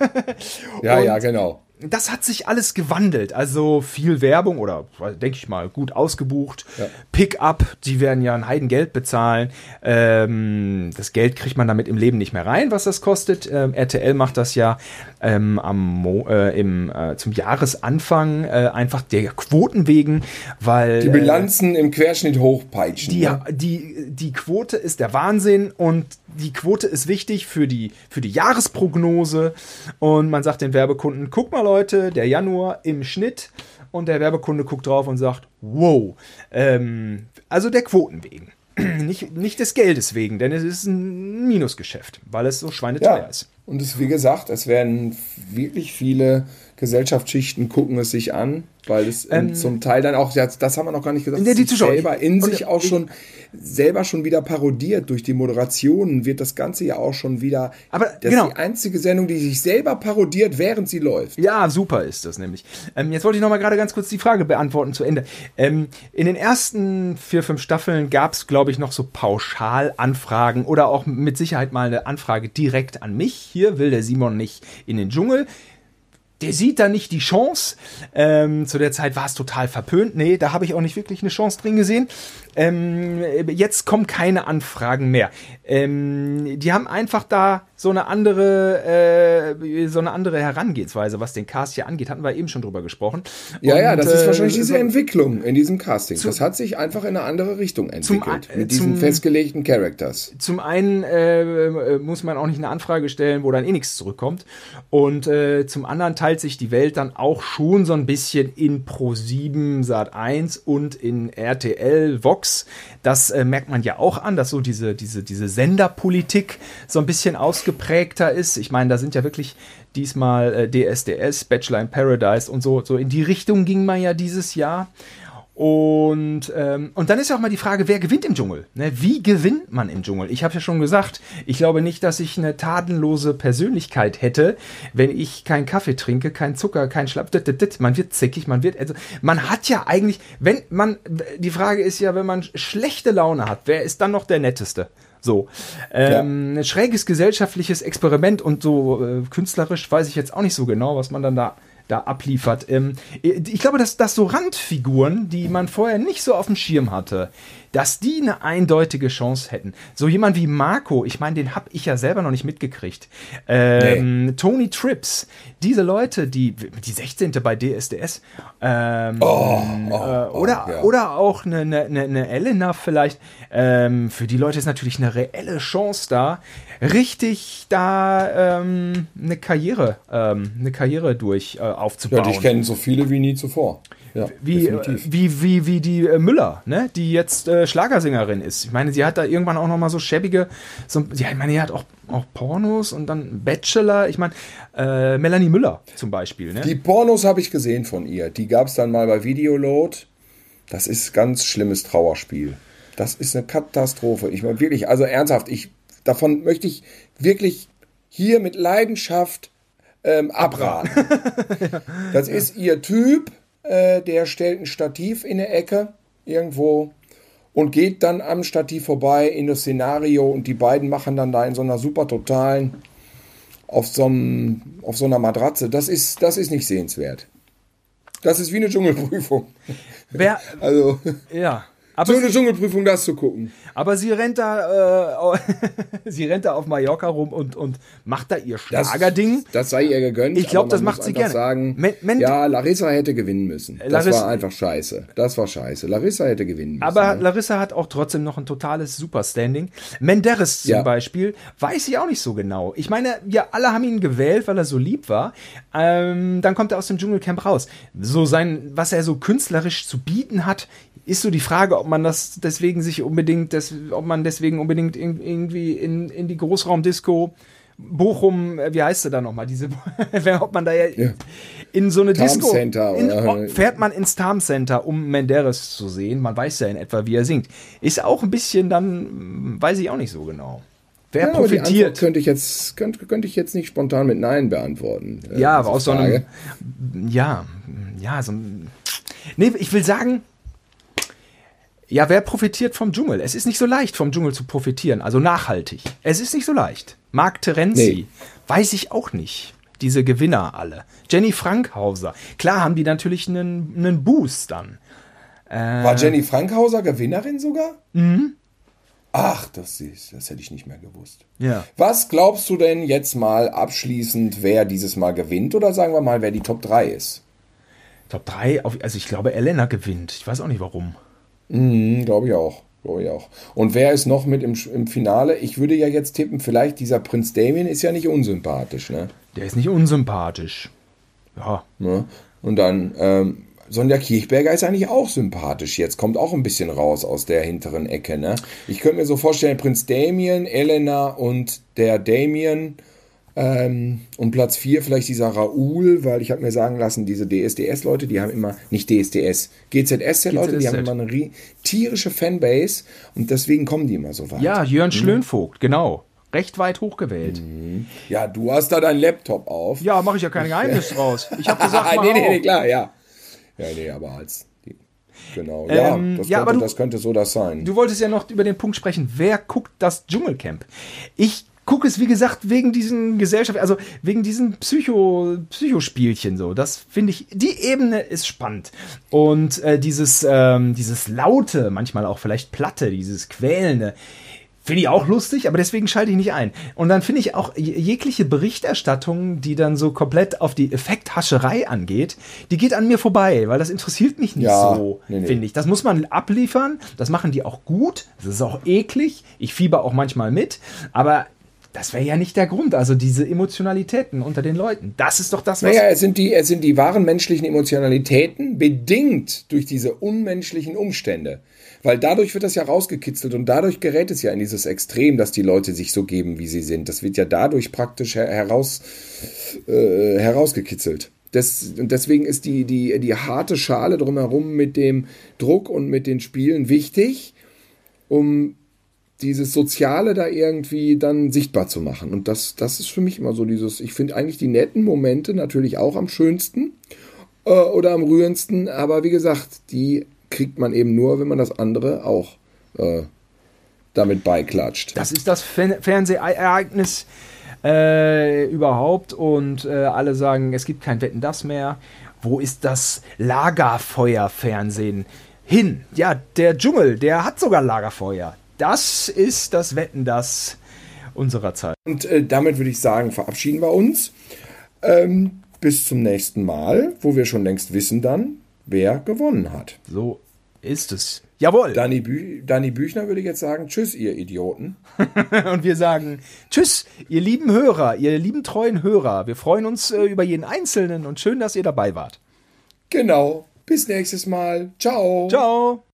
Ja, Und- ja, genau. Das hat sich alles gewandelt. Also viel Werbung oder denke ich mal gut ausgebucht. Pick-up, die werden ja ein Heidengeld bezahlen. Ähm, das Geld kriegt man damit im Leben nicht mehr rein, was das kostet. Ähm, RTL macht das ja ähm, am Mo äh, im, äh, zum Jahresanfang äh, einfach der Quoten wegen, weil Die Bilanzen im Querschnitt hochpeitschen. die, ne? die, die Quote ist der Wahnsinn und die Quote ist wichtig für die, für die Jahresprognose. Und man sagt den Werbekunden, guck mal Leute, der Januar im Schnitt. Und der Werbekunde guckt drauf und sagt, wow. Ähm, also der Quoten wegen. Nicht, nicht des Geldes wegen, denn es ist ein Minusgeschäft, weil es so schweineteuer Ja. ist. Und es, wie gesagt, es werden wirklich viele Gesellschaftsschichten gucken es sich an, weil es ähm, zum Teil dann auch, das, haben wir noch gar nicht gesagt, die Zuschauer. selber in sich auch schon selber schon wieder parodiert. Durch die Moderationen wird das Ganze ja auch schon wieder. Aber das genau. ist die einzige Sendung, die sich selber parodiert, während sie läuft. Ja, super ist das nämlich. Ähm, jetzt wollte ich noch mal gerade ganz kurz die Frage beantworten zu Ende. Ähm, in den ersten vier, fünf Staffeln gab es, glaube ich, noch so Pauschalanfragen oder auch mit Sicherheit mal eine Anfrage direkt an mich hier will der Simon nicht in den Dschungel der sieht da nicht die Chance. Ähm, zu der Zeit war es total verpönt. Nee, da habe ich auch nicht wirklich eine Chance drin gesehen. Ähm, jetzt kommen keine Anfragen mehr. Ähm, die haben einfach da so eine andere, äh, so eine andere Herangehensweise, was den Cast hier angeht. Hatten wir eben schon drüber gesprochen. Ja, Und, ja, das ist wahrscheinlich äh, diese so Entwicklung in diesem Casting. Zu, das hat sich einfach in eine andere Richtung entwickelt. Zum, mit diesen zum, festgelegten Characters. Zum einen äh, muss man auch nicht eine Anfrage stellen, wo dann eh nichts zurückkommt. Und äh, zum anderen teilt sich die Welt dann auch schon so ein bisschen in Pro 7 Sat 1 und in RTL Vox. Das äh, merkt man ja auch an, dass so diese, diese, diese Senderpolitik so ein bisschen ausgeprägter ist. Ich meine, da sind ja wirklich diesmal äh, DSDS, Bachelor in Paradise und so, so in die Richtung ging man ja dieses Jahr. Und, ähm, und dann ist ja auch mal die Frage, wer gewinnt im Dschungel? Ne? Wie gewinnt man im Dschungel? Ich habe ja schon gesagt, ich glaube nicht, dass ich eine tadellose Persönlichkeit hätte, wenn ich keinen Kaffee trinke, keinen Zucker, keinen Schlapp. Man wird zickig, man wird, also man hat ja eigentlich, wenn man, die Frage ist ja, wenn man schlechte Laune hat, wer ist dann noch der Netteste? So. Ähm, ja. Ein schräges gesellschaftliches Experiment und so äh, künstlerisch weiß ich jetzt auch nicht so genau, was man dann da da abliefert. Ähm, ich glaube, dass, dass so Randfiguren, die man vorher nicht so auf dem Schirm hatte, dass die eine eindeutige Chance hätten. So jemand wie Marco, ich meine, den habe ich ja selber noch nicht mitgekriegt. Ähm, nee. Tony Trips, diese Leute, die die 16. bei DSDS ähm, oh, oh, äh, oder, oh, ja. oder auch eine, eine, eine Elena vielleicht. Ähm, für die Leute ist natürlich eine reelle Chance da, richtig da ähm, eine Karriere, ähm, eine Karriere durch äh, aufzubauen. Ja, ich kenne so viele wie nie zuvor. Ja, wie, wie, wie, wie die äh, Müller, ne? die jetzt äh, Schlagersängerin ist. Ich meine, sie hat da irgendwann auch noch mal so schäbige, so, ja, ich meine, sie hat auch, auch Pornos und dann Bachelor. Ich meine, äh, Melanie Müller zum Beispiel. Ne? Die Pornos habe ich gesehen von ihr. Die gab es dann mal bei Videoload. Das ist ganz schlimmes Trauerspiel. Das ist eine Katastrophe. Ich meine wirklich, also ernsthaft, ich davon möchte ich wirklich hier mit Leidenschaft ähm, abraten. Das ist ihr Typ äh, der stellt ein Stativ in der Ecke irgendwo und geht dann am Stativ vorbei in das Szenario und die beiden machen dann da in so einer super totalen auf so, einem, auf so einer Matratze. Das ist, das ist nicht sehenswert. Das ist wie eine Dschungelprüfung. Wer, also, ja. Aber so eine Dschungelprüfung, das zu gucken. Aber sie rennt da, äh, sie rennt da auf Mallorca rum und, und macht da ihr Schlagerding. Das, das sei ihr gegönnt. Ich glaube, das macht sie gerne. Sagen, Men Men ja, Larissa hätte gewinnen müssen. Das Larissa, war einfach scheiße. Das war scheiße. Larissa hätte gewinnen müssen. Aber ne? Larissa hat auch trotzdem noch ein totales Superstanding. Menderes zum ja. Beispiel, weiß ich auch nicht so genau. Ich meine, ja, alle haben ihn gewählt, weil er so lieb war. Ähm, dann kommt er aus dem Dschungelcamp raus. So sein, was er so künstlerisch zu bieten hat, ist so die Frage, ob man das deswegen sich unbedingt, das, ob man deswegen unbedingt in, irgendwie in, in die Großraumdisco Bochum, äh, wie heißt sie da nochmal, diese, ob man da ja, ja. in so eine Tarm Disco, Center, in, fährt man ins Tarm Center, um Menderes zu sehen, man weiß ja in etwa, wie er singt. Ist auch ein bisschen dann, weiß ich auch nicht so genau. Wer ja, profitiert? könnte ich jetzt könnte, könnte ich jetzt nicht spontan mit Nein beantworten. Äh, ja, aber aus Frage. so einem, ja, ja, so ein, nee, ich will sagen, ja, wer profitiert vom Dschungel? Es ist nicht so leicht, vom Dschungel zu profitieren, also nachhaltig. Es ist nicht so leicht. Mark Terenzi, nee. weiß ich auch nicht. Diese Gewinner alle. Jenny Frankhauser. Klar haben die natürlich einen, einen Boost dann. Äh, War Jenny Frankhauser Gewinnerin sogar? Mhm. Ach, das ist, das hätte ich nicht mehr gewusst. Ja. Was glaubst du denn jetzt mal abschließend, wer dieses Mal gewinnt? Oder sagen wir mal, wer die Top 3 ist? Top 3, also ich glaube, Elena gewinnt. Ich weiß auch nicht warum. Mhm, Glaube ich auch. Glaube ich auch. Und wer ist noch mit im, im Finale? Ich würde ja jetzt tippen, vielleicht dieser Prinz Damien ist ja nicht unsympathisch, ne? Der ist nicht unsympathisch. Ja. Ne? Und dann, ähm, Sonja Kirchberger ist eigentlich auch sympathisch jetzt, kommt auch ein bisschen raus aus der hinteren Ecke, ne? Ich könnte mir so vorstellen, Prinz Damien, Elena und der Damien ähm, und Platz 4 vielleicht dieser Raoul, weil ich habe mir sagen lassen, diese DSDS-Leute, die haben immer, nicht DSDS, GZS-Leute, die haben immer eine tierische Fanbase und deswegen kommen die immer so weit. Ja, Jörn hm. Schlönvogt, genau. Recht weit hochgewählt. Mhm. Ja, du hast da deinen Laptop auf. Ja, mache ich ja kein Geheimnis draus. Ich habe gesagt, nee, nee, nee, klar, ja. Ja, nee, aber als Genau, ja, ähm, das, ja, könnte, du, das könnte so das sein. Du wolltest ja noch über den Punkt sprechen, wer guckt das Dschungelcamp? Ich gucke es, wie gesagt, wegen diesen Gesellschaft, also wegen diesen Psycho, Psychospielchen so. Das finde ich, die Ebene ist spannend. Und äh, dieses, ähm, dieses Laute, manchmal auch vielleicht Platte, dieses Quälende, Finde ich auch lustig, aber deswegen schalte ich nicht ein. Und dann finde ich auch jegliche Berichterstattung, die dann so komplett auf die Effekthascherei angeht, die geht an mir vorbei, weil das interessiert mich nicht ja, so, nee, nee. finde ich. Das muss man abliefern, das machen die auch gut, das ist auch eklig, ich fieber auch manchmal mit, aber das wäre ja nicht der Grund. Also diese Emotionalitäten unter den Leuten. Das ist doch das, was. Naja, es sind die, es sind die wahren menschlichen Emotionalitäten, bedingt durch diese unmenschlichen Umstände. Weil dadurch wird das ja rausgekitzelt und dadurch gerät es ja in dieses Extrem, dass die Leute sich so geben, wie sie sind. Das wird ja dadurch praktisch heraus, äh, herausgekitzelt. Das, und deswegen ist die, die, die harte Schale drumherum mit dem Druck und mit den Spielen wichtig, um dieses Soziale da irgendwie dann sichtbar zu machen. Und das, das ist für mich immer so dieses, ich finde eigentlich die netten Momente natürlich auch am schönsten äh, oder am rührendsten, aber wie gesagt, die kriegt man eben nur, wenn man das andere auch äh, damit beiklatscht. Das ist das Fernsehereignis äh, überhaupt und äh, alle sagen, es gibt kein Wetten das mehr. Wo ist das Lagerfeuerfernsehen hin? Ja, der Dschungel, der hat sogar Lagerfeuer. Das ist das Wetten das unserer Zeit. Und äh, damit würde ich sagen, verabschieden wir uns. Ähm, bis zum nächsten Mal, wo wir schon längst wissen dann, wer gewonnen hat. So ist es. Jawohl. Danny, Bü Danny Büchner würde jetzt sagen, tschüss, ihr Idioten. und wir sagen, tschüss, ihr lieben Hörer, ihr lieben treuen Hörer. Wir freuen uns äh, über jeden Einzelnen und schön, dass ihr dabei wart. Genau. Bis nächstes Mal. Ciao. Ciao.